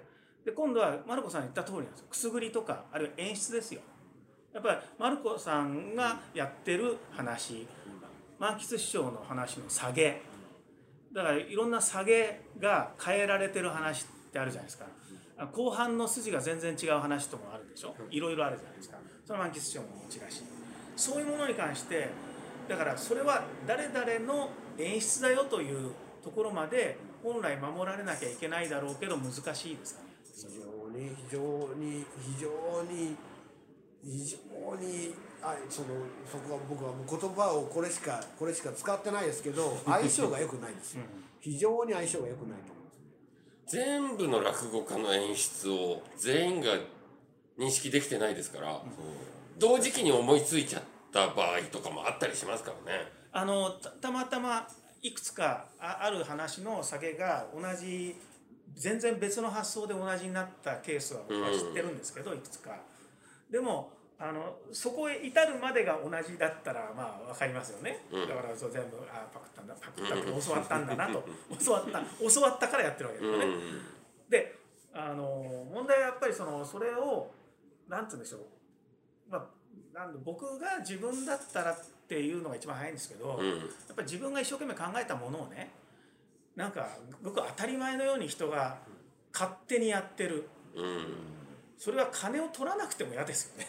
で今度はマルコさん言った通りなんですよ。くすぐりとかあるいは演出ですよ。やっぱりマルコさんがやってる話満喫師匠の話の下げ。だからいろんな下げが変えられてる話ってあるじゃないですか。あ後半の筋が全然違う話ともあるでしょ？いろいろあるじゃないですか。その満喫師匠も持ちだし。そういうものに関してだからそれは誰々の演出だよというところまで本来守られなきゃいけないだろうけど難しいですかね非常に非常に非常に非常にあそのそこは僕はもう言葉をこれしかこれしか使ってないですけど (laughs) 相性が良くないんですよ。非常に相性が良くないと全部の落語家の演出を全員が認識できてないですから、同時期に思いついちゃった場合とかもあったりしますからね。あのたたまたまいくつかあある話の下げが同じ全然別の発想で同じになったケースは僕は知ってるんですけど、いくつかでもあのそこへ至るまでが同じだったらまあ分かりますよね、うん。だからそう全部あパクったんだ。パクったって教わったんだなと。教わった教わったからやってるわけですよね、うん。であの問題はやっぱりそのそれをなんて言うんでしょう、まあ、なんだ僕が自分だったらっていうのが一番早いんですけど、うん。やっぱり自分が一生懸命考えたものをねなんか僕当たり前のように人が勝手にやってる。うん。それは金を取らなくても嫌ですよね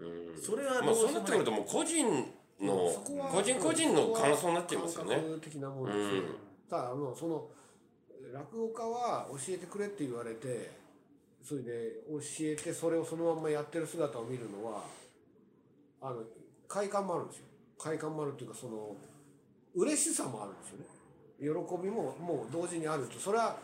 うん。それはまあそうどうしようもない。なってくるともう個人の個人個人の感想になっちゃいますよね。感。覚的なものですよ、うん。ただあのその落語家は教えてくれって言われてそれで教えてそれをそのまんまやってる姿を見るのはあの快感もあるんですよ。快感もあるっていうかその嬉しさもあるんですよね。喜びももう同時にあると。それは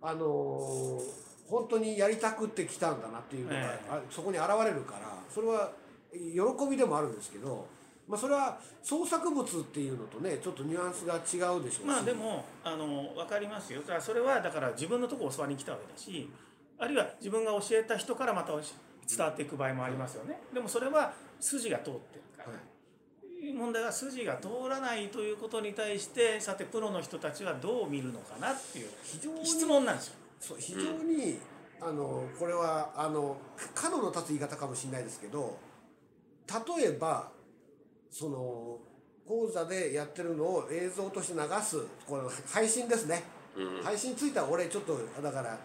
あの本当にやりたくって来たんだなっていうのが、えそこに現れるからそれは喜びでもあるんですけど、まあ、それは創作物っていうのとねちょっとニュアンスが違うでしょうし。まあでもあの分かりますよ。だからそれはだから自分のとこ教わりに来たわけだしあるいは自分が教えた人からまた伝わっていく場合もありますよね。でもそれは筋が通ってるから、はい。問題は筋が通らないということに対してさてプロの人たちはどう見るのかなっていう非常に質問なんですよ。そう非常に、あのこれはあの角の立つ言い方かもしれないですけど例えばその講座でやってるのを映像として流すこの配信ですね、うん。配信については俺ちょっとだから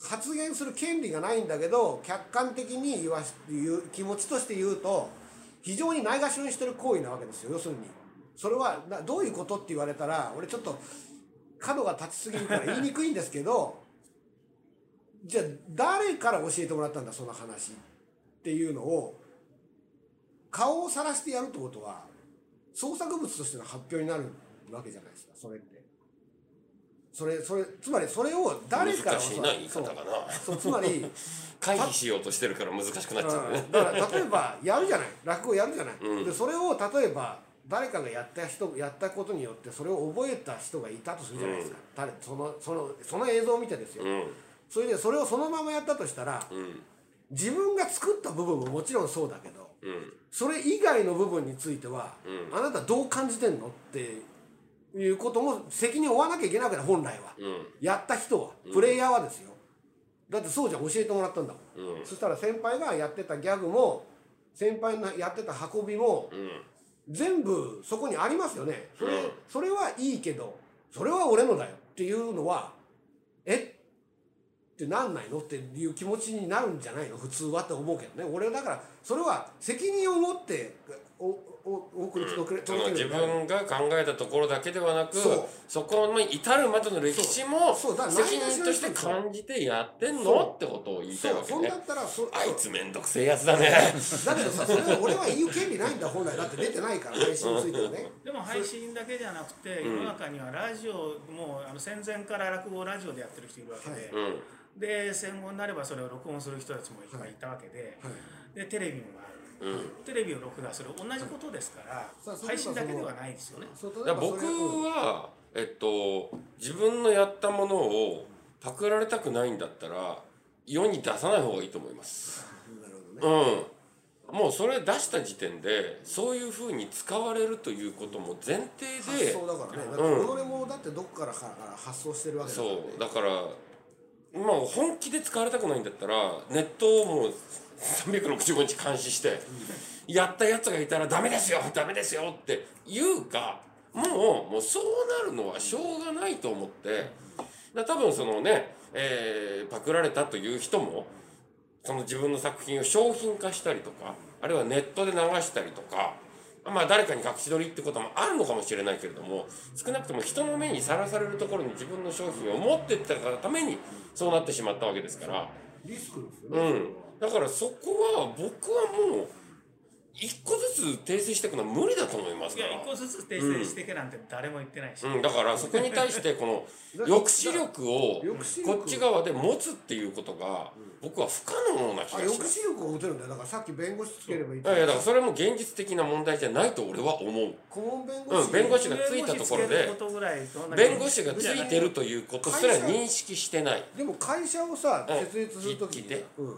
発言する権利がないんだけど客観的に言わし言う気持ちとして言うと非常にないがしろにしてる行為なわけですよ。要するに。それはなどういうことって言われたら俺ちょっと角が立ちすぎるから言いにくいんですけどじゃあ誰から教えてもらったんだその話っていうのを顔をさらしてやるってことは創作物としての発表になるわけじゃないですかそれって。それそれつまりそれを誰から難しいな言い方が。な。そうつまり (laughs) 回避しようとしてるから難しくなっちゃう。ね。(laughs) だから例えばやるじゃない。落語やるじゃない、うん。でそれを例えば誰かがやった人やったことによってそれを覚えた人がいたとするじゃないですか、誰そのそのその映像を見てですよ、うんそれでそれをそのままやったとしたらうん。自分が作った部分ももちろんそうだけどうん。それ以外の部分については、うん。あなたどう感じてんのっていうことも責任を負わなきゃいけないわけだ本来は、うん。やった人は。プレイヤーはですよ。だってそうじゃん教えてもらったんだもん。うん。そしたら先輩がやってたギャグも先輩のやってた運びもうん。全部そこにありますよね。それ,、うん。それはいいけどそれは俺のだよっていうのはえってなんないの？っていう気持ちになるんじゃないの？普通はって思うけどね。俺だからそれは責任を持っておおお送り届けその自分が考えたところだけではなくそう。そこに至るまでの歴史もそう。そう。だから責任として感じてやってんの？ってことを言いたそいうわけね。そんだったらそあいつめんどくせえやつだね。だけどさそれは俺は言う権利ないんだ本来。だって出てないから配信についてはね。でも配信だけじゃなくてうん。世の中にはラジオもうあの戦前から落語をラジオでやってる人いるわけで、うんで戦後になればそれを録音する人たちもいっぱいい。たわけで、はい。でテレビもある。うん。テレビを録画する同じことですから、さあそれ配信だけではないですよね。僕はえっと自分のやったものをパクられたくないんだったら世に出さない方がいいと思います。なるほどね。うん。もうそれ出した時点でそういうふうに使われるということも前提で発想だからね。だってうん。己もだってどっからから発想してるわけだからね。そう。だからまあ本気で使われたくないんだったらネットをもう365日監視してやったやつがいたらダメですよダメですよって言うかもうもうそうなるのはしょうがないと思ってだ多分そのね、えーパクられたという人もその自分の作品を商品化したりとかあるいはネットで流したりとかまあ誰かに隠し撮りってこともあるのかもしれないけれども少なくとも人の目にさらされるところに自分の商品を持っていったがためにそうなってしまったわけですから。リスクですよね、うん、だからそこは僕はもう一個ずつ訂正していくのは無理だと思いますから。いや一個ずつ訂正していけなんて誰も言ってないし、うん、だからそこに対してこの抑止力をこっち側で持つっていうことが僕は不可能な気あがします。抑止力を打てるんだよ。だからさっき弁護士つければいいいやいやだからそれも現実的な問題じゃないと俺は思う。顧問弁護士、うん。弁護士がついたところで弁護士がついてるということすら認識してない。でも会社をさうん。設立するとき聞いて。うん。うん、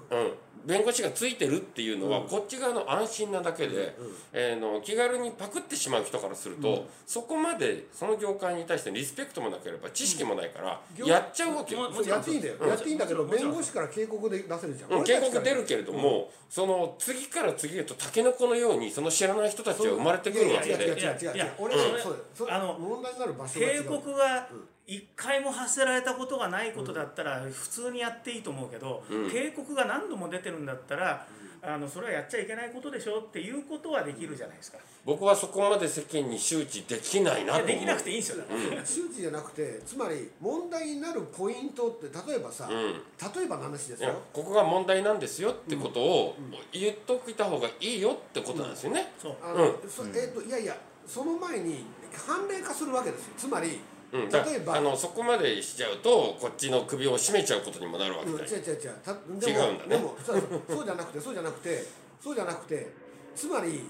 弁護士がついてるっていうのは、こっち側の安心なだけで、えーの気軽にパクってしまう人からすると、そこまでその業界に対してリスペクトもなければ知識もないから、業やっちゃうわけよ。もそうやっていいんだよ、うん。やっていいんだけど弁護士から警告で出せるじゃん、うん、警告出るけれども、その次から次へとタケノコのようにその知らない人たちは生まれてくるわけいやいや違う違うで違う。俺うんそうあの問題になる場所警う。告が一回も発せられたことがないことだったら普通にやっていいと思うけど、警告が何度も出てるんだったら、あのそれはやっちゃいけないことでしょっていうことはできるじゃないですか。僕はそこまで世間に周知できないなとできなくていいんですよ。だから周知じゃなくてつまり問題になるポイントって例えばさ、ん。例えばの話ですよ。ここが問題なんですよってことを言っといた方がいいよってことなんですよね。そう。あの、うんそえっといやいやその前に判例化するわけですよ。つまり、うん、だ例えば。あのそこまでしちゃうとこっちの首を絞めちゃうことにもなるわけうん。違う違う違う。たでも違うんだね。でもそうそうじゃなくてそうじゃなくてそうじゃなくてつまり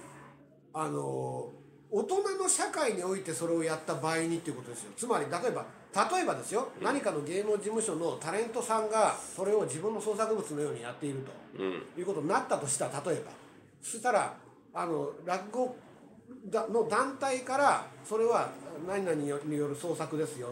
あの大人の社会においてそれをやった場合にっていうことですよ。つまり例えば例えばですよ、何かの芸能事務所のタレントさんがそれを自分の創作物のようにやっていると、うん。いうことになったとしたら例えばそしたらあの落語だの団体からそれは何々による創作ですよ。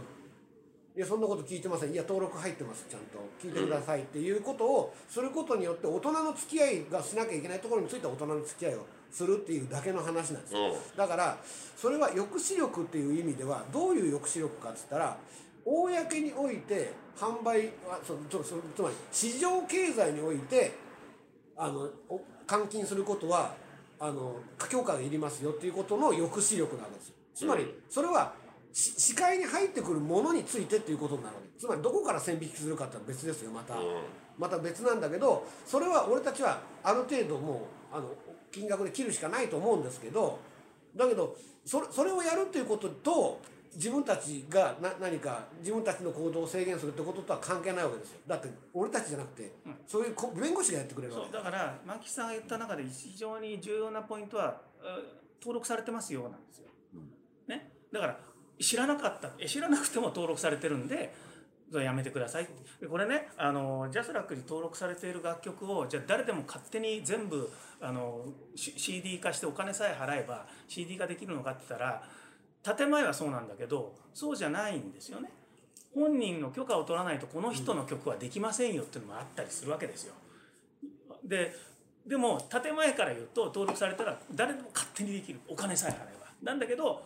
いやそんなこと聞いてません。いや登録入ってます。ちゃんと。聞いてくださいっていうことをすることによって大人の付き合いがしなきゃいけないところについては大人の付き合いをするっていうだけの話なんですよ、うん。だからそれは抑止力っていう意味ではどういう抑止力かっつったら公において販売はそそそつまり市場経済においてあのお換金することはあの許可がいりますよっていうことの抑止力なわけですよ。つまりそれはし視界に入ってくるものについてっていうことになるわけ。つまりどこから線引きするかってのは別ですよまた、うん。また別なんだけどそれは俺たちはある程度もうあの金額で切るしかないと思うんですけどだけどそれそれをやるっていうことと自分たちがな何か自分たちの行動を制限するってこととは関係ないわけですよ。だって俺たちじゃなくて、そういうこ弁護士がやってくれるわけそうだから牧さんが言った中で非常に重要なポイントはえー登録されてますよなんですよ。ね、だから知らなかった。え知らなくても登録されてるんでやめてくださいこれねあのジャスラックに登録されている楽曲をじゃあ誰でも勝手に全部あの CD 化してお金さえ払えば CD 化できるのかって言ったら建前はそうなんだけどそうじゃないんですよね。本人の許可を取らないとこの人の曲はできませんよっていうのもあったりするわけですよ。ででも建前から言うと登録されたら誰でも勝手にできるお金さえ払えばなんだけど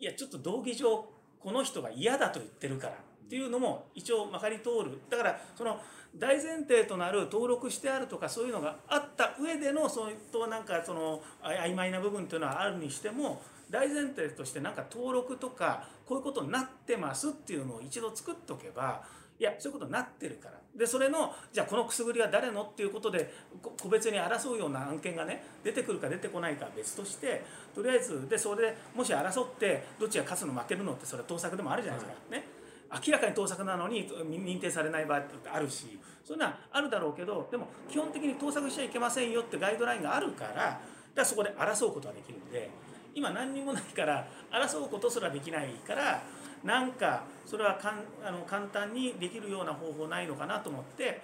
いやちょっと道義上この人が嫌だと言ってるからっていうのも一応まかり通るだからその大前提となる登録してあるとかそういうのがあった上でのそういったなんかその曖昧な部分というのはあるにしても大前提としてなんか登録とかこういうことになってますっていうのを一度作っとけばいやそういうことになってるから。でそれのじゃあこのくすぐりは誰のっていうことでこ個別に争うような案件がね出てくるか出てこないかは別としてとりあえずでそれでもし争ってどっちが勝つの負けるのってそれは盗作でもあるじゃないですか、ね。明らかに盗作なのに認定されない場合ってあるしそういうのはあるだろうけどでも基本的に盗作しちゃいけませんよってガイドラインがあるからだからそこで争うことができるんで今何にもないから争うことすらできないからなんかそれはかんあの簡単にできるような方法ないのかなと思って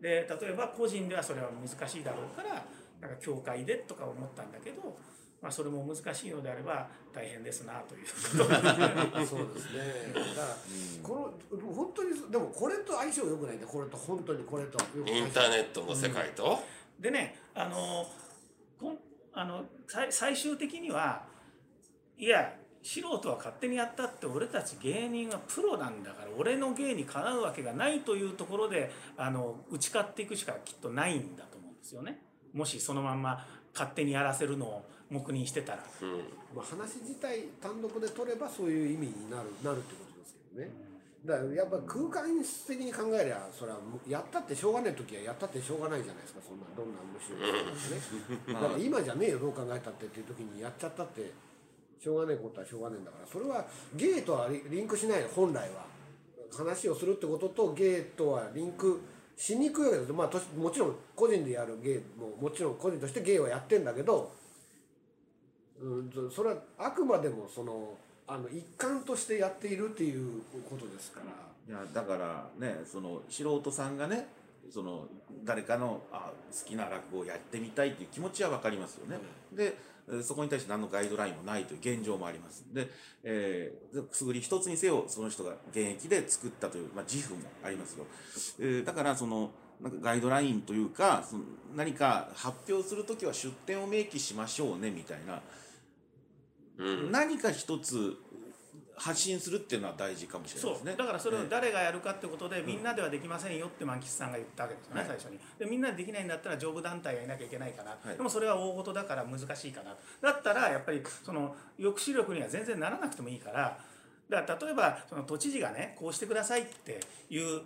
で例えば個人ではそれは難しいだろうからなんか教会でとか思ったんだけど、まあ、それも難しいのであれば大変ですなということで (laughs) そうですね。だから、この本当にでもこれと相性良くないんだ。これと本当にこれと。インターネットの世界と、でねあのこんあの最最終的にはいや素人は勝手にやったって俺たち芸人はプロなんだから俺の芸にかなうわけがないというところであの打ち勝っていくしかきっとないんだと思うんですよねもしそのまんま勝手にやらせるのを黙認してたら。うんまあ、話自体単独で取ればそういう意味になるなるってことですけどね。だからやっぱ空間的に考えりゃそれはやったってしょうがない時はやったってしょうがないじゃないですかそんなどんな面白いことでもね。だから今じゃねえよどう考えたってっていう時にやっちゃったってしょうがねえことはしょうがねえんだからそれはゲイとはリリンクしない本来は話をするってこととゲイとはリンクしにくいわけですまあもちろん個人でやるゲイももちろん個人としてゲイはやってんだけどうんとそれはあくまでもそのあの一環としてやっているっていうことですから。いやだからねその素人さんがねその誰かのあ好きな落語をやってみたいっていう気持ちは分かりますよね。でえーそこに対して何のガイドラインもないという現状もあります。で、えー、くすぐり一つにせよその人が現役で作ったという、まあ、自負もありますよ。えーだからそのなんかガイドラインというかその何か発表するときは出典を明記しましょうねみたいな、うん何か一つ発信するっていうのは大事かもしれないそですね。う。だからそれをね誰がやるかってことでみんなではできませんよって満吉さんが言ったわけですよね、はい。最初にでみんなでできないんだったら上部団体がいなきゃいけないかな、はい。でもそれは大事だから難しいかなだったらやっぱりその抑止力には全然ならなくてもいいからだから例えばその都知事がねこうしてくださいっていう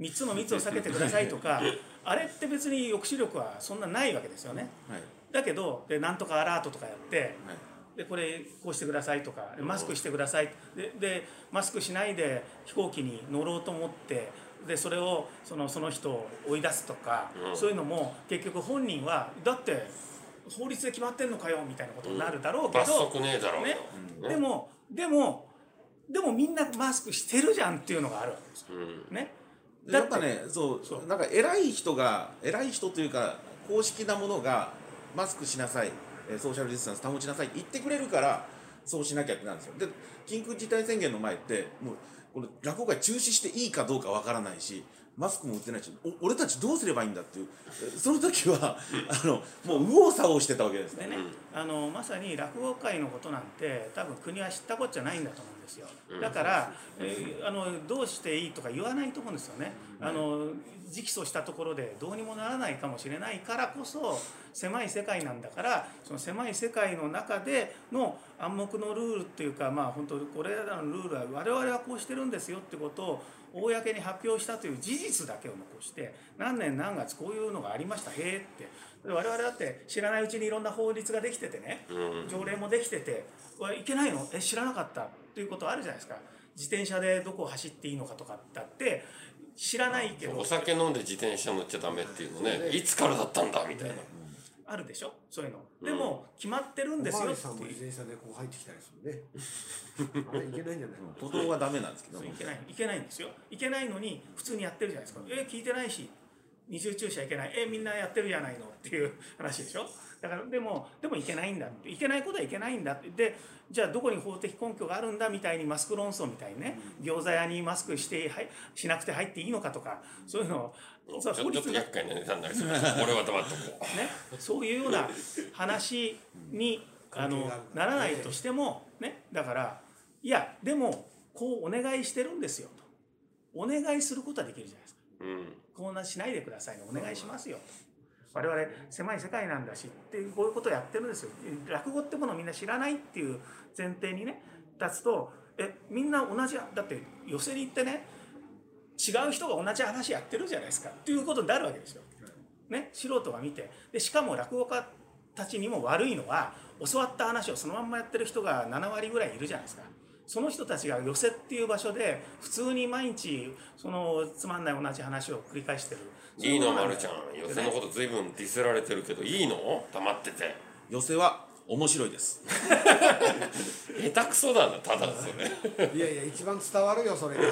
3つの密を避けてくださいとかあれって別に抑止力はそんなないわけですよね。はい。だけどでなんとかアラートとかやってはいでこれこうしてくださいとかでマスクしてください。ででマスクしないで飛行機に乗ろうと思ってでそれをそのその人を追い出すとか、うん。そういうのも結局本人はだって法律で決まってんのかよみたいなことになるだろうけど、罰則ねえだろうよね。うん。でもでもでもみんなマスクしてるじゃんっていうのがある。わけですよ。うん。ね、やっぱねそうそう。なんか偉い人が偉い人というか公式なものがマスクしなさい。えーソーシャルディスタンス保ちなさいって言ってくれるからそうしなきゃってなんですよ。で緊急事態宣言の前ってもうこの落語会中止していいかどうかわからないしマスクも売ってないしお俺たちどうすればいいんだっていうえその時はあのもう右往左往してたわけですね。でね、あのまさに落語界のことなんて多分国は知ったこっちゃないんだと思うんですよ。だから、えーあのどうしていいとか言わないと思うんですよね。あの直訴したところでどうにもならないかもしれないからこそ狭い世界なんだからその狭い世界の中での暗黙のルールっていうかまあ本当これらのルールは我々はこうしてるんですよってことを公に発表したという事実だけを残して何年何月こういうのがありましたへえって。で我々だって知らないうちにいろんな法律ができててねうん。条例もできてて「わいけないの？え知らなかった」っていうことあるじゃないですか。自転車でどこを走っていいのかとかだって知らないけど。お酒飲んで自転車乗っちゃダメっていうのね。いつからだったんだみたいなあるでしょ？そういうの。でも決まってるんですよっておさんも自転車でこう入ってきたりするね。(laughs) あれいけないんじゃない？の歩道はダメなんですけどいけないいけないんですよ。いけないのに普通にやってるじゃないですか。え聞いてないし二重駐車いけない。えみんなやってるじゃないのっていう話でしょ？だからでもでもいけないんだって。いけないことはいけないんだって。でじゃあどこに法的根拠があるんだみたいにマスク論争みたいにね餃子屋にマスクしてはいしなくて入っていいのかとかそういうのをちょちょっと厄介ななりそうです俺は黙っとこ (laughs) ね、そういうような話にあのならないとしても、ね、だからいやでもこうお願いしてるんですよと。お願いすることはできるじゃないですか。ううんこんなしないでくださいね。お願いしますよ。と我々狭い世界なんだしっていうこういうことをやってるんですよ。落語ってものをみんな知らないっていう前提にね立つとえみんな同じだって寄せに行ってね違う人が同じ話やってるじゃないですか。っていうことになるわけですよ。ね、素人が見て。でしかも落語家たちにも悪いのは教わった話をそのまんまやってる人が7割ぐらいいるじゃないですか。その人たちが寄せっていう場所で普通に毎日そのつまんない同じ話を繰り返してる。いいのまる。ちゃん。よ寄せのこと随分ディスられてるけどいいの？黙ってて。寄せは面白いです。(laughs) 下手くそだなただそれ。いやいや一番伝わるよそれが。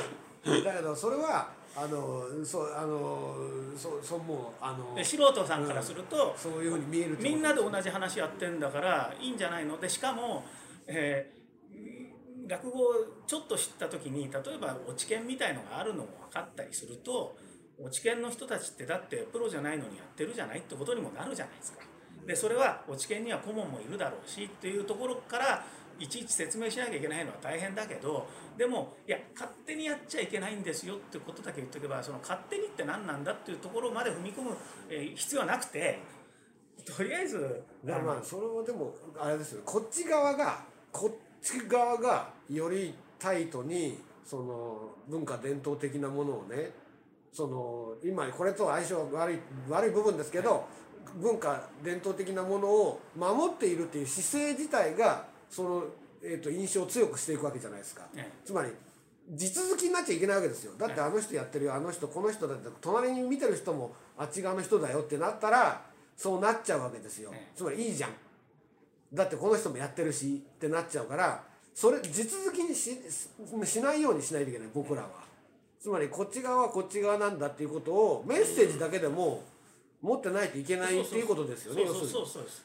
だけどそれはあのそうあのそうそうもうあので素人さんからすると、そういうふうに見えるみんなで同じ話やってんだからいいんじゃないの？でしかも、えー落語をちょっと知った時に例えば落研みたいのがあるのも分かったりすると落研の人たちってだってプロじゃないのにやってるじゃないってことにもなるじゃないですか。でそれは落研には顧問もいるだろうしっていうところからいちいち説明しなきゃいけないのは大変だけどでもいや勝手にやっちゃいけないんですよってことだけ言っておけばその勝手にって何なんだっていうところまで踏み込む、え必要はなくてとりあえずまあまあそれはでもあれですよこっち側がこっち側がよりタイトにその文化伝統的なものをねその今これと相性悪い悪い部分ですけど文化伝統的なものを守っているっていう姿勢自体がその、えー、と印象を強くしていくわけじゃないですか。えつまり地続きになっちゃいけないわけですよ。だってあの人やってるよあの人この人だって隣に見てる人もあっち側の人だよってなったらそうなっちゃうわけですよ。ええ。つまりいいじゃんだってこの人もやってるしってなっちゃうからそれ地続きにししないようにしないといけない僕らは。つまりこっち側はこっち側なんだっていうことをメッセージだけでも持ってないといけないっていうことですよね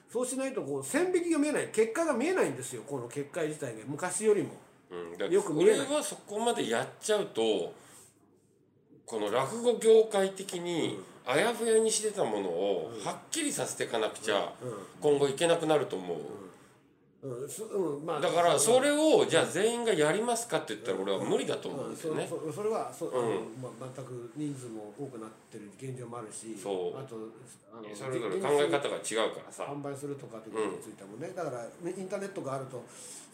そうしないとこう線引きが見えない。結果が見えないんですよこの結果自体が。昔よりも。うん、だよく見えない。俺はそこまでやっちゃうとこの落語業界的にあやふやにしてたものをはっきりさせていかなくちゃ今後いけなくなると思う。うんすうんまあ、だからそれをじゃあ全員がやりますかって言ったら俺は無理だと思うんうんですよね。そそそれはそ、んあのまあ、全く人数も多くなってる現状もあるしそう。あとあのそれぞれ現考え方が違うからさ。販売するとかっていうことについてもね、だからねインターネットがあると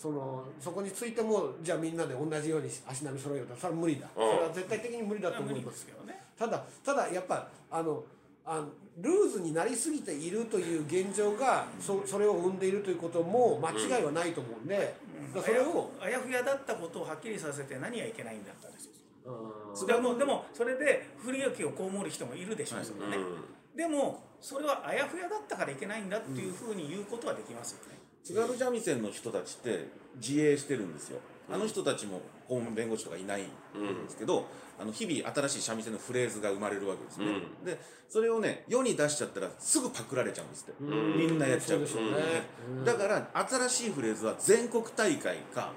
そのそこについてもじゃあみんなで同じように足並み揃えようとそれは無理だ、うん。それは絶対的に無理だと思いまですすけどね。ただただやっぱあのあのルーズになりすぎているという現状がそそれを生んでいるということも間違いはないと思うんで、だからそれを、あやふやだったことをはっきりさせて何がいけないんだったんですよ。うんでもでもそれで不利益を被る人もいるでしょう、それね、でもそれはあやふやだったからいけないんだっていうふうに言うことはできますよね、津軽三味線の人たちって自衛してるんですよあの人たちも公務弁護士とかいないんですけど、あの日々新しい三味線のフレーズが生まれるわけですね、うでそれをね世に出しちゃったらすぐパクられちゃうんですって、うん。みんなやっちゃう。でしょうね、うん。だから新しいフレーズは全国大会か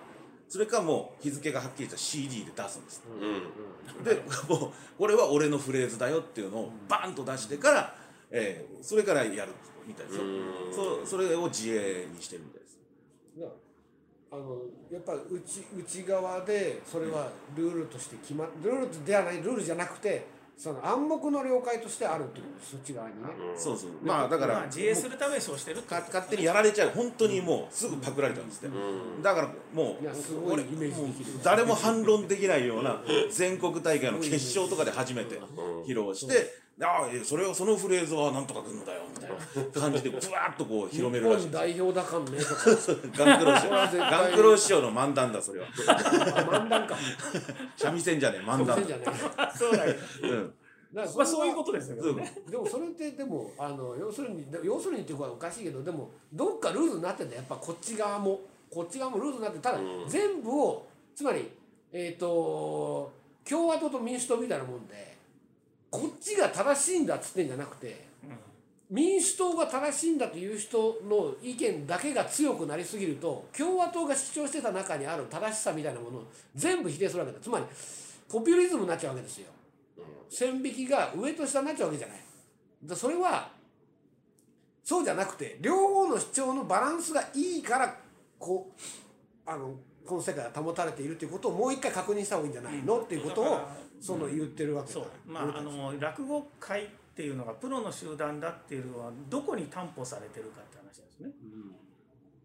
それかもう日付がはっきりした CD で出すんですうん。でもうこれは俺のフレーズだよっていうのをバーンと出してから、えーそれからやるみたいですよ。うん。そそれを自衛にしてるみたいですあのやっぱ内内側でそれはルールとして決まっルールではないルールじゃなくてその暗黙の了解としてあるってことですそっち側にね。そうそう。まあだから、まあ、自衛するためにそうしてるか勝手にやられちゃう本当にもうすぐパクられちゃうんですって、だからもういやすごい俺イメージできる。もう誰も反論できないような全国大会の決勝とかで初めて披露して、ああいやそれをそのフレーズはなんとかくんのだよみたいな (laughs) 感じでブワーッとこう広めるらしい日本代表だかんねガンクロ師匠ガンクロ師匠の漫談だそれは。あ漫談か。三味線じゃねえ漫談じゃないそうだようん。だからまあそういうことですよね。でもそれってでもあの要するに要するにっていうかおかしいけどでもどっかルールになってんだよ。やっぱこっち側も。こっち側もルールになってただ、全部をつまりえっ、と共和党と民主党みたいなもんでこっちが正しいんだっつってんじゃなくて、民主党が正しいんだという人の意見だけが強くなりすぎると共和党が主張してた中にある正しさみたいなものを全部否定するわけだつまりポピュリズムになっちゃうわけですよ。線引きが上と下になっちゃうわけじゃない。だそれはそうじゃなくて両方の主張のバランスがいいからこうあのこの世界が保たれているということをもう一回確認した方がいいんじゃないの？っていうことをその言ってるわけだそうまああの落語会っていうのがプロの集団だっていうのはどこに担保されてるかって話なんですね。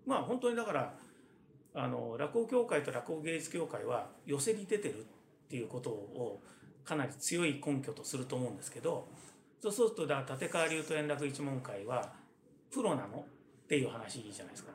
まあ本当にだからあの落語協会と落語芸術協会は寄せに出てるっていうことをかなり強い根拠とすると思うんですけどそうするとだ立川流と円楽一門会はプロなのっていう話じゃないですか。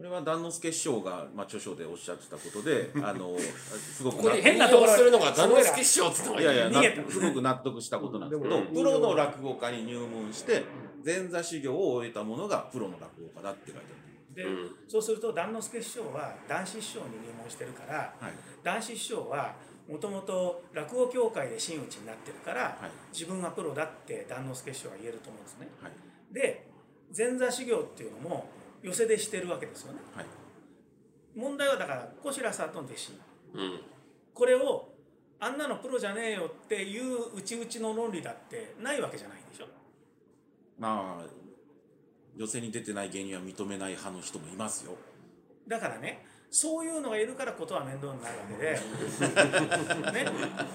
これは段之助師匠が、まあ、著書でおっしゃってたことで (laughs) あのすごくここ変なところするのが段之助師匠っつったのいやいやすごく納得したことなんですけど、プロの落語家に入門して前座修行を終えたものがプロの落語家だって書いてで、うんそうすると段之助師匠は男子師匠に入門してるから、ある、はい、男子師匠はもともと落語協会で真打ちになってるから、はい。自分はプロだって段之助師匠は言えると思うんですね。はい。で前座修行っていうのも寄せでしてるわけですよね。はい。問題はだから小白さんの弟子。うん。これをあんなのプロじゃねえよっていう内々の論理だってないわけじゃないでしょ。まあ寄席に出てない芸人は認めない派の人もいますよ。だからねそういうのがいるからことは面倒になるわけで、(laughs) ね、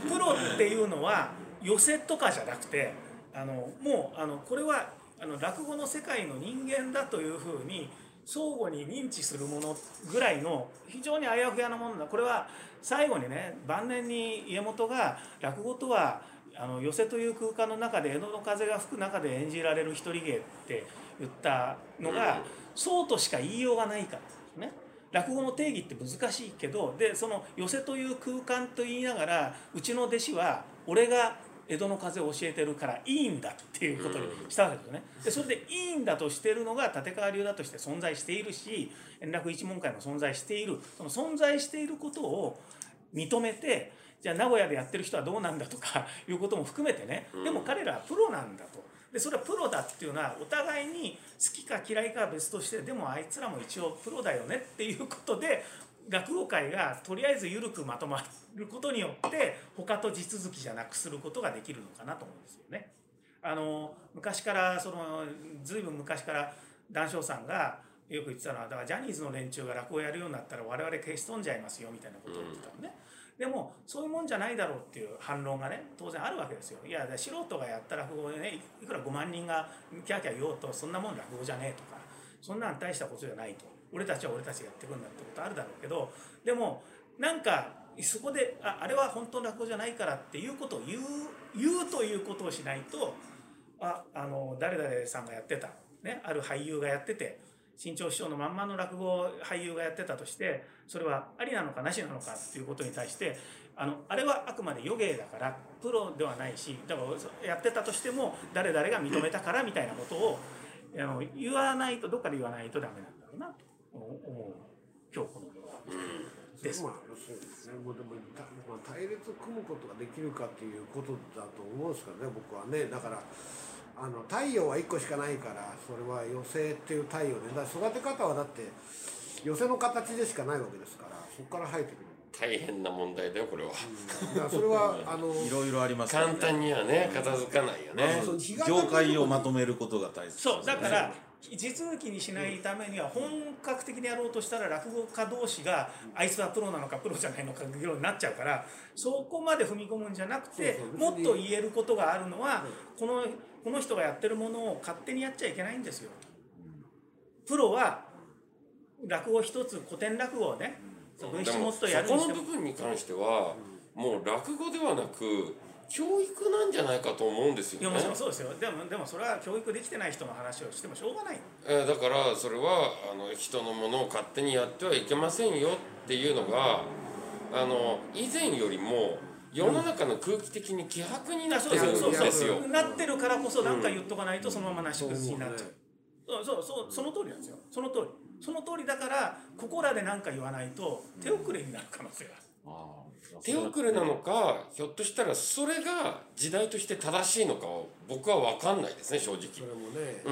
プロっていうのは寄せとかじゃなくてあのもうあのこれはあの落語の世界の人間だというふうに相互に認知するものぐらいの非常にあやふやなものだこれは最後にね晩年に家元が落語とはあの寄せという空間の中で江戸の風が吹く中で演じられる一人芸って言ったのが、そうとしか言いようがないからですね。落語の定義って難しいけどでその寄せという空間と言いながらうちの弟子は俺が江戸の風を教えてるからいいんだっていうことにしたわけですよね。でそれでいいんだとしてるのが立川流だとして存在しているし円楽一門会も存在しているその存在していることを認めてじゃあ名古屋でやってる人はどうなんだとかいうことも含めてねでも彼らはプロなんだと。でそれはプロだっていうのはお互いに好きか嫌いかは別としてでもあいつらも一応プロだよねっていうことで落語会がとりあえず緩くまとまることによって他と地続きじゃなくすることができるのかなと思うんですよね。あの昔からその随分昔から談笑さんがよく言ってたのはだからジャニーズの連中が落語やるようになったら我々消し飛んじゃいますよみたいなことを言ってたのね。でもそういうもんじゃないだろうっていう反論がね当然あるわけですよ。いや素人がやった落語でねいくら5万人がキャーキャー言おうとそんなもん落語じゃねえとかそんなん大したことじゃないと俺たちは俺たちがやってくんだってことあるだろうけどでもなんかそこでああれは本当の落語じゃないからっていうことを言う言うということをしないとああの誰々さんがやってた、ね、ある俳優がやってて新潮師匠のまんまの落語俳優がやってたとしてそれはありなのかなしなのかっていうことに対してあのあれはあくまで余芸だからプロではないしだからやってたとしても誰々が認めたからみたいなことをあの言わないとどっかで言わないとダメな思う今日この頃は。ですまあそうですね。もうでもたまあ、対列組むことができるかっていうことだと思うんですけどね僕はね。だからあの太陽は1個しかないからそれは寄せっていう太陽でだから育て方はだって寄せの形でしかないわけですからそこから生えてくる。大変な問題だよこれは、だからそれはあのいろいろありますから簡単にはね片付かないよね。業界をまとめることが大切そうだから地続きにしないためには本格的にやろうとしたら落語家同士があいつはプロなのかプロじゃないのか議論になっちゃうからそこまで踏み込むんじゃなくてもっと言えることがあるのはこのこの人がやってるものを勝手にやっちゃいけないんですよ。プロは落語一つ古典落語をね文でもっとやるそにしても。この部分に関してはもう落語ではなく教育なんじゃないかと思うんですよね。いやもちろんそうですよ。でもでもそれは教育できてない人の話をしてもしょうがない。えーだからそれはあの人のものを勝手にやってはいけませんよっていうのがあの以前よりも世の中の空気的に希薄になってるんそうそうですよ。なってるからこそ何か言っとかないとそのままなし崩しになっちゃう。そうそうそうその通りなんですよ。その通り。その通りだからここらで何か言わないと手遅れになる可能性がある。ああ手遅れなのかひょっとしたらそれが時代として正しいのかは僕は分かんないですね正直。それもね、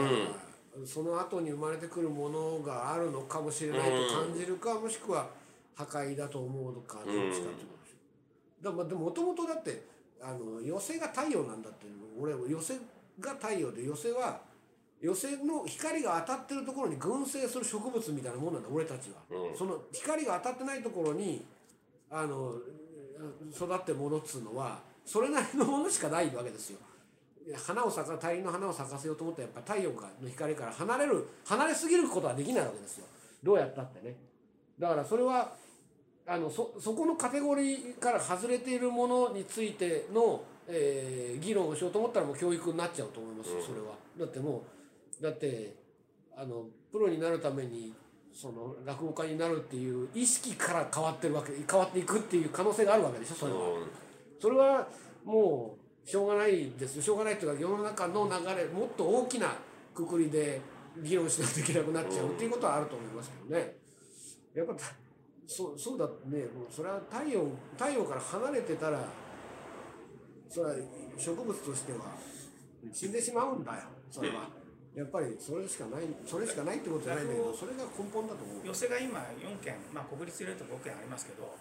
うん。その後に生まれてくるものがあるのかもしれないと感じるか、もしくは破壊だと思うのかどっちかってことでしょ。だからまあでももともとだってあの寄せが太陽なんだって俺寄せが太陽で寄せは寄せの光が当たってるところに群生する植物みたいなもんなんだ俺たちは、うん。その光が当たってないところにあの育ってるものっつうのはそれなりのものしかないわけですよ。花を咲か大輪の花を咲かせようと思ったらやっぱ太陽の光から離れる離れすぎることはできないわけですよ。どうやったってね。だからそれはあのそそこのカテゴリーから外れているものについての、えー議論をしようと思ったらもう教育になっちゃうと思いますよそれは。だってもうだってあのプロになるためにその落語家になるっていう意識から変わってるわけ変わっていくっていう可能性があるわけでしょそれは。それはもうしょうがないですよしょうがないっていうか世の中の流れもっと大きなくくりで議論しないといけなくなっちゃうっていうことはあると思いますけどね。やっぱたそうそうだねもうそれは太陽太陽から離れてたらそれは植物としては死んでしまうんだよそれは。やっぱりそれしかないそれしかないってことじゃないんだけどそれが根本だと思う。寄せが今4件、まあ、国立入れると5件ありますけど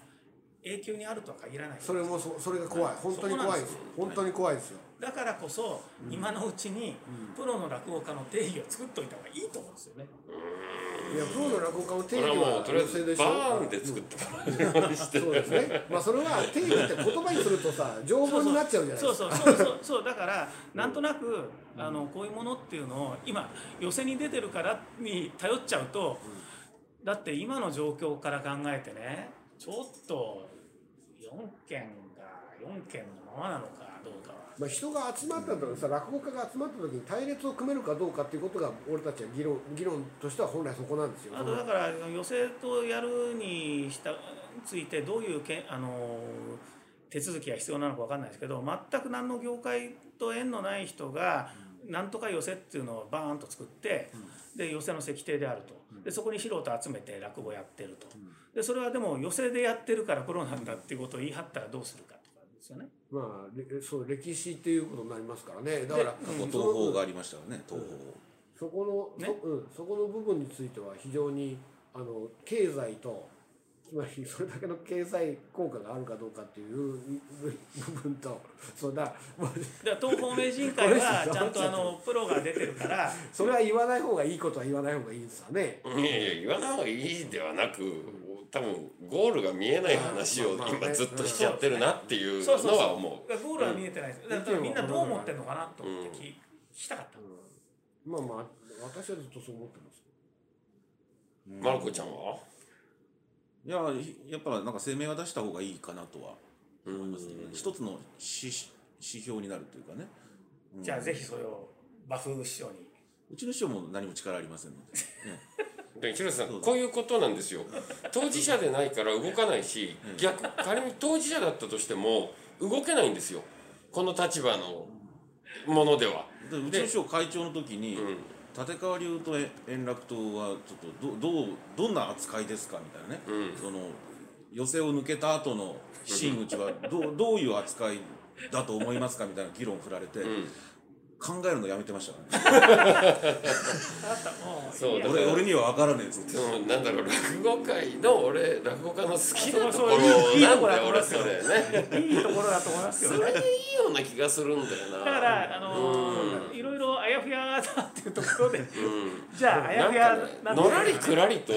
永久にあるとは限らない。それもそそれが怖い。本当に怖いです。本当に怖いですよ。だからこそ今のうちにプロの落語家の定義を作っといた方がいいと思うんですよね。いやプロの落語家の定義はうとりあえず寄席でしょバーンで作ってもらうそうですね。まあそれは定義って言葉にするとさ条文になっちゃうじゃないですか。そうそうそうそう。そうだからなんとなくあのこういうものっていうのを今寄せに出てるからに頼っちゃうとだって今の状況から考えてねちょっと4件が4件のままなのかどうかは。まあ、人が集まった時さ落語家が集まった時に対列を組めるかどうかっていうことが俺たちは議論議論としては本来そこなんですよ。あとだから寄せとやるにしたついてどういうけあの手続きが必要なのか分かんないですけど全く何の業界と縁のない人がなんとか寄せっていうのをバーンと作ってで寄せの石庭であると。でそこに素人集めて落語やってると。でそれはでも寄せでやってるからプロなんだっていうことを言い張ったらどうするか。ですよね。まあれそう歴史っていうことになりますからね。だから東宝がありましたからね東宝そこの、ね。そうん、そこの部分については非常にあの経済とつまりそれだけの経済効果があるかどうかっていう部分とそうだだ東方名人会はちゃんとあのプロが出てるから。それは言わない方がいいことは言わない方がいいですわね。いやいや言わない方がいいではなく多分ゴールが見えない話を今ずっとしちゃってるなっていうのは思う。ゴールは見えてないです、だからみんなどう思ってるのかなと思って聞,、聞きたかった、まあまあ私はずっとそう思ってます。マルコちゃんは？いややっぱなんか声明は出した方がいいかなとは。思いますね。一つの指指標になるというかね。じゃあぜひそれを馬風師匠に。うちの師匠も何も力ありませんので、ね、で (laughs) 広瀬さんこういうことなんですよ。(laughs) 当事者でないから動かないし逆仮に当事者だったとしても動けないんですよ。この立場のものでは。でうちの師匠会長の時に、うん。立川流と円楽党はちょっとどどうどんな扱いですかみたいなね、うん。その寄せを抜けた後の真打ちはどうどういう扱いだと思いますかみたいな議論を振られて、うん考えるのやめてましたからね。(laughs) そうだ俺俺には分からねえっつってなんだろう落語界の俺落語家の好きなところなんところだだよ俺そと思いますよれね。いいところだと思いますよね。それでいいような気がするんだよな。だからあのーいろいろあやふやだっていうところで。うん。じゃああやふやなのらりくらりと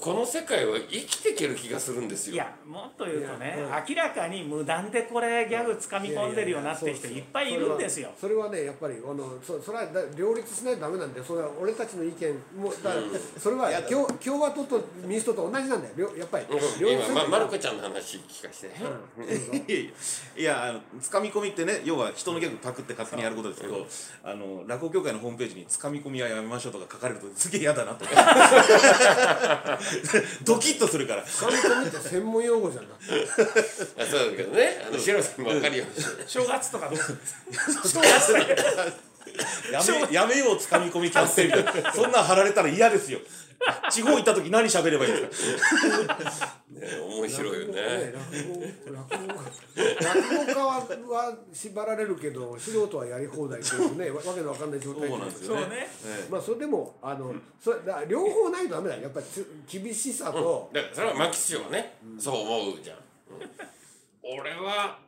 この世界は生きていける気がするんですよ。いやもっと言うとね明らかに無断でこれギャグ掴み込んでるよなって人いっぱいいるんですよ。それはねやっぱりあのそそれはだ両立しないとダメなんでそれは俺たちの意見もだからそれは共共和党と民主党と同じなんだよ。両やっぱり。両立今、ま、まる子ちゃんの話聞かせて、(laughs) いやいやいやあのつかみ込みってね要は人のギャグパクって勝手にやることですけど、あの落語協会のホームページに「つかみ込みはやめましょう」とか書かれるとすげえ嫌だなと思って (laughs) (laughs) ドキッとするから。掴み込みって専門用語じゃなくてあそうだけどね。あのシロさんも分かるよ。うに正月とかどう？正月やめ (laughs) やめようつかみ込みキャンセルみたいな。そんなん貼られたら嫌ですよ (laughs) 地方行った時何喋ればいいですか？(laughs) ね面白いよね。落語落語落語家はは縛られるけど素人はやり放題っていうねわわけのわかんない状態。そうなんですそうね。よねまあそれでもあのそれ両方ないとダメだよ。やっぱりつ厳しさと、だからそれは牧師匠はね、そう思うじゃん、うん。俺は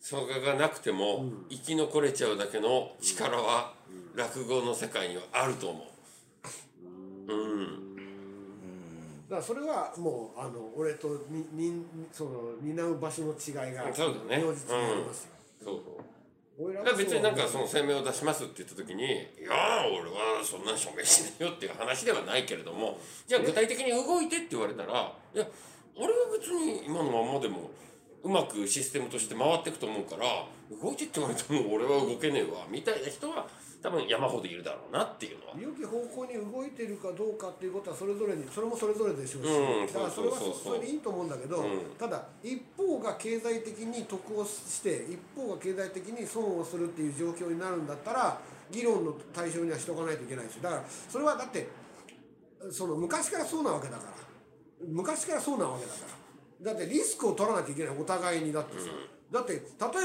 それがなくても生き残れちゃうだけの力は落語の世界にはあると思ううん。だからそれはもうあの俺とににその担う場所の違いがそうだね。如実にありますよ、そうそう。俺らだから別になんかその声明を出しますって言った時に「いやー俺はそんな署名しないよ」っていう話ではないけれどもじゃあ具体的に動いてって言われたらいや俺は別に今のままでもうまくシステムとして回っていくと思うから動いてって言われても俺は動けねえわみたいな人は多分山ほどいるだろうなっていうのは。良き方向に動いてるかどうかっていうことはそれぞれにそれもそれぞれでしょうし、うんだからそれはそれでいいと思うんだけど、うん。ただ一方が経済的に得をして一方が経済的に損をするっていう状況になるんだったら議論の対象にはしとかないといけないしだからそれはだってその昔からそうなわけだから。昔からそうなわけだから。だってリスクを取らなきゃいけない。お互いにだってさ、だって例え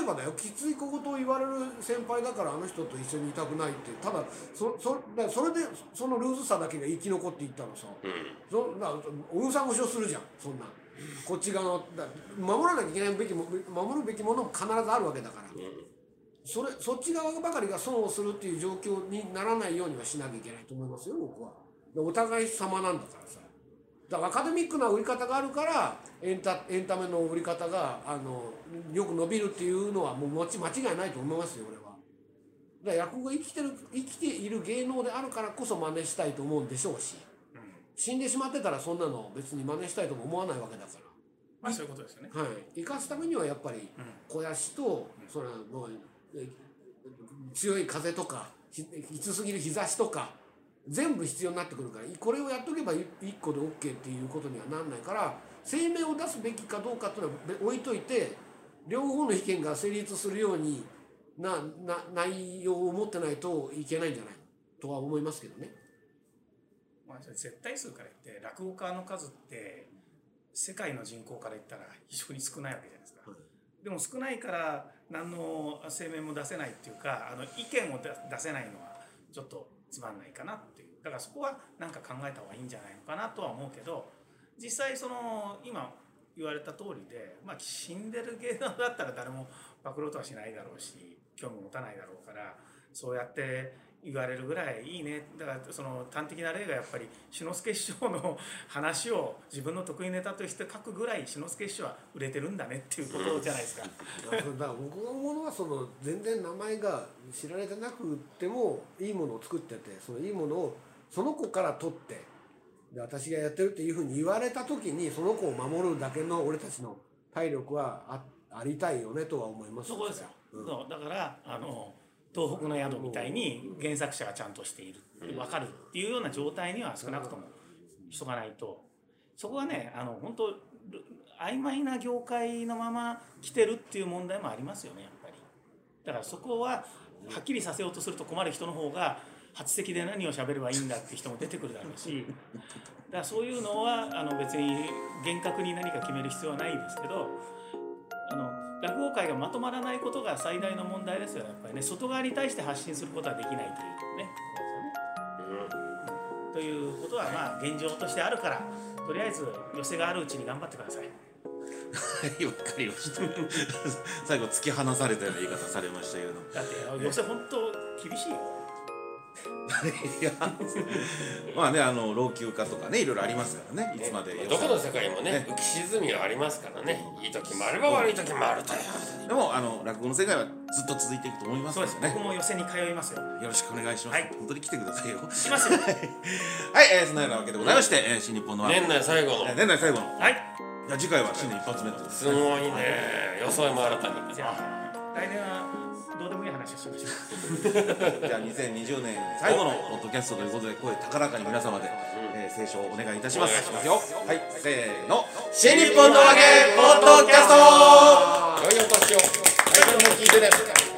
ばだよきつい小言を言われる先輩だからあの人と一緒にいたくないって。ただそそだそれでそのルーズさだけが生き残っていったらさ、そだからおぐさんごしをするじゃんそんなこっち側のだ守らなきゃいけないべきも守るべきものも必ずあるわけだから、それそっち側ばかりが損をするっていう状況にならないようにはしなきゃいけないと思いますよ僕は。でお互い様なんだからさだからアカデミックな売り方があるからエンタエンタメの売り方があのよく伸びるっていうのはもう間違いないと思いますよ俺は。だから落語が生きてる生きている芸能であるからこそ真似したいと思うんでしょうし死んでしまってたらそんなの別に真似したいとも思わないわけだから。まあそういうことですよね。はい、生かすためにはやっぱり肥やしと、そのもうえ強い風とかひきつすぎる日差しとか全部必要になってくるからこれをやっとけば1個で OK っていうことにはなんないから声明を出すべきかどうかっていうのはべ置いといて両方の意見が成立するようになな内容を持ってないといけないんじゃないとは思いますけどね。まあ、絶対数から言って落語家の数って世界の人口から言ったら非常に少ないわけじゃないですか。でも少ないから何の声明も出せないっていうかあの意見を出出せないのはちょっとつまんないかなっていうだからそこは何か考えた方がいいんじゃないのかなとは思うけど実際その今言われた通りで、まあ、死んでる芸能だったら誰も暴露とはしないだろうし興味持たないだろうからそうやって言われるぐらいいいねだからその端的な例がやっぱり志の輔師匠の話を自分の得意ネタとして書くぐらい志の輔師匠は売れてるんだねっていうことじゃないですか。だから僕が思うのはその全然名前が知られてなくてもいいものを作っててそのいいものをその子から取ってで私がやってるっていうふうに言われた時にその子を守るだけの俺たちの体力はあありたいよねとは思いますそこですよ、うん。そう。だからあの東北の宿みたいに原作者がちゃんとしている分かるっていうような状態には少なくともしとかないと。そこはねあの本当ル曖昧な業界のまま来てるっていう問題もありますよねやっぱり。だからそこははっきりさせようとすると困る人の方が初席で何を喋ればいいんだって人も出てくるだろうしだからそういうのはあの別に厳格に何か決める必要はないですけどあの落語界がまとまらないことが最大の問題ですよやっぱりね。外側に対して発信することはできないというね。ということはまあ現状としてあるからとりあえず寄せがあるうちに頑張ってください。はいわかりました。(laughs) 最後突き放されたような言い方されましたけど。だって寄せ本当厳しいよ (laughs) いやまあねあの老朽化とかねいろいろありますからねいつまでどこの世界もね浮き沈みはありますからねいい時もあれば悪い時もあるという。でもあの落語の世界はずっと続いていくと思いますそうからねです。僕も寄せに通いますよ。よろしくお願いします、はい。本当に来てくださいよ。行きますよ。(laughs) はい、えー、そのようなわけでございまして、えー新日本の年内最後の。えー年内最後の。はい。次回は新年一発目とすごいね。装いも新たに。じゃあ来年はどうでもいい話をしましょうじゃあ2020年最後のポッドキャストということで声高らかに皆様で、えー、清唱お願いいたします。お願いしますよ。はいせーの。新日本のわけポッドキャスト。良い。お年をも聞い。てね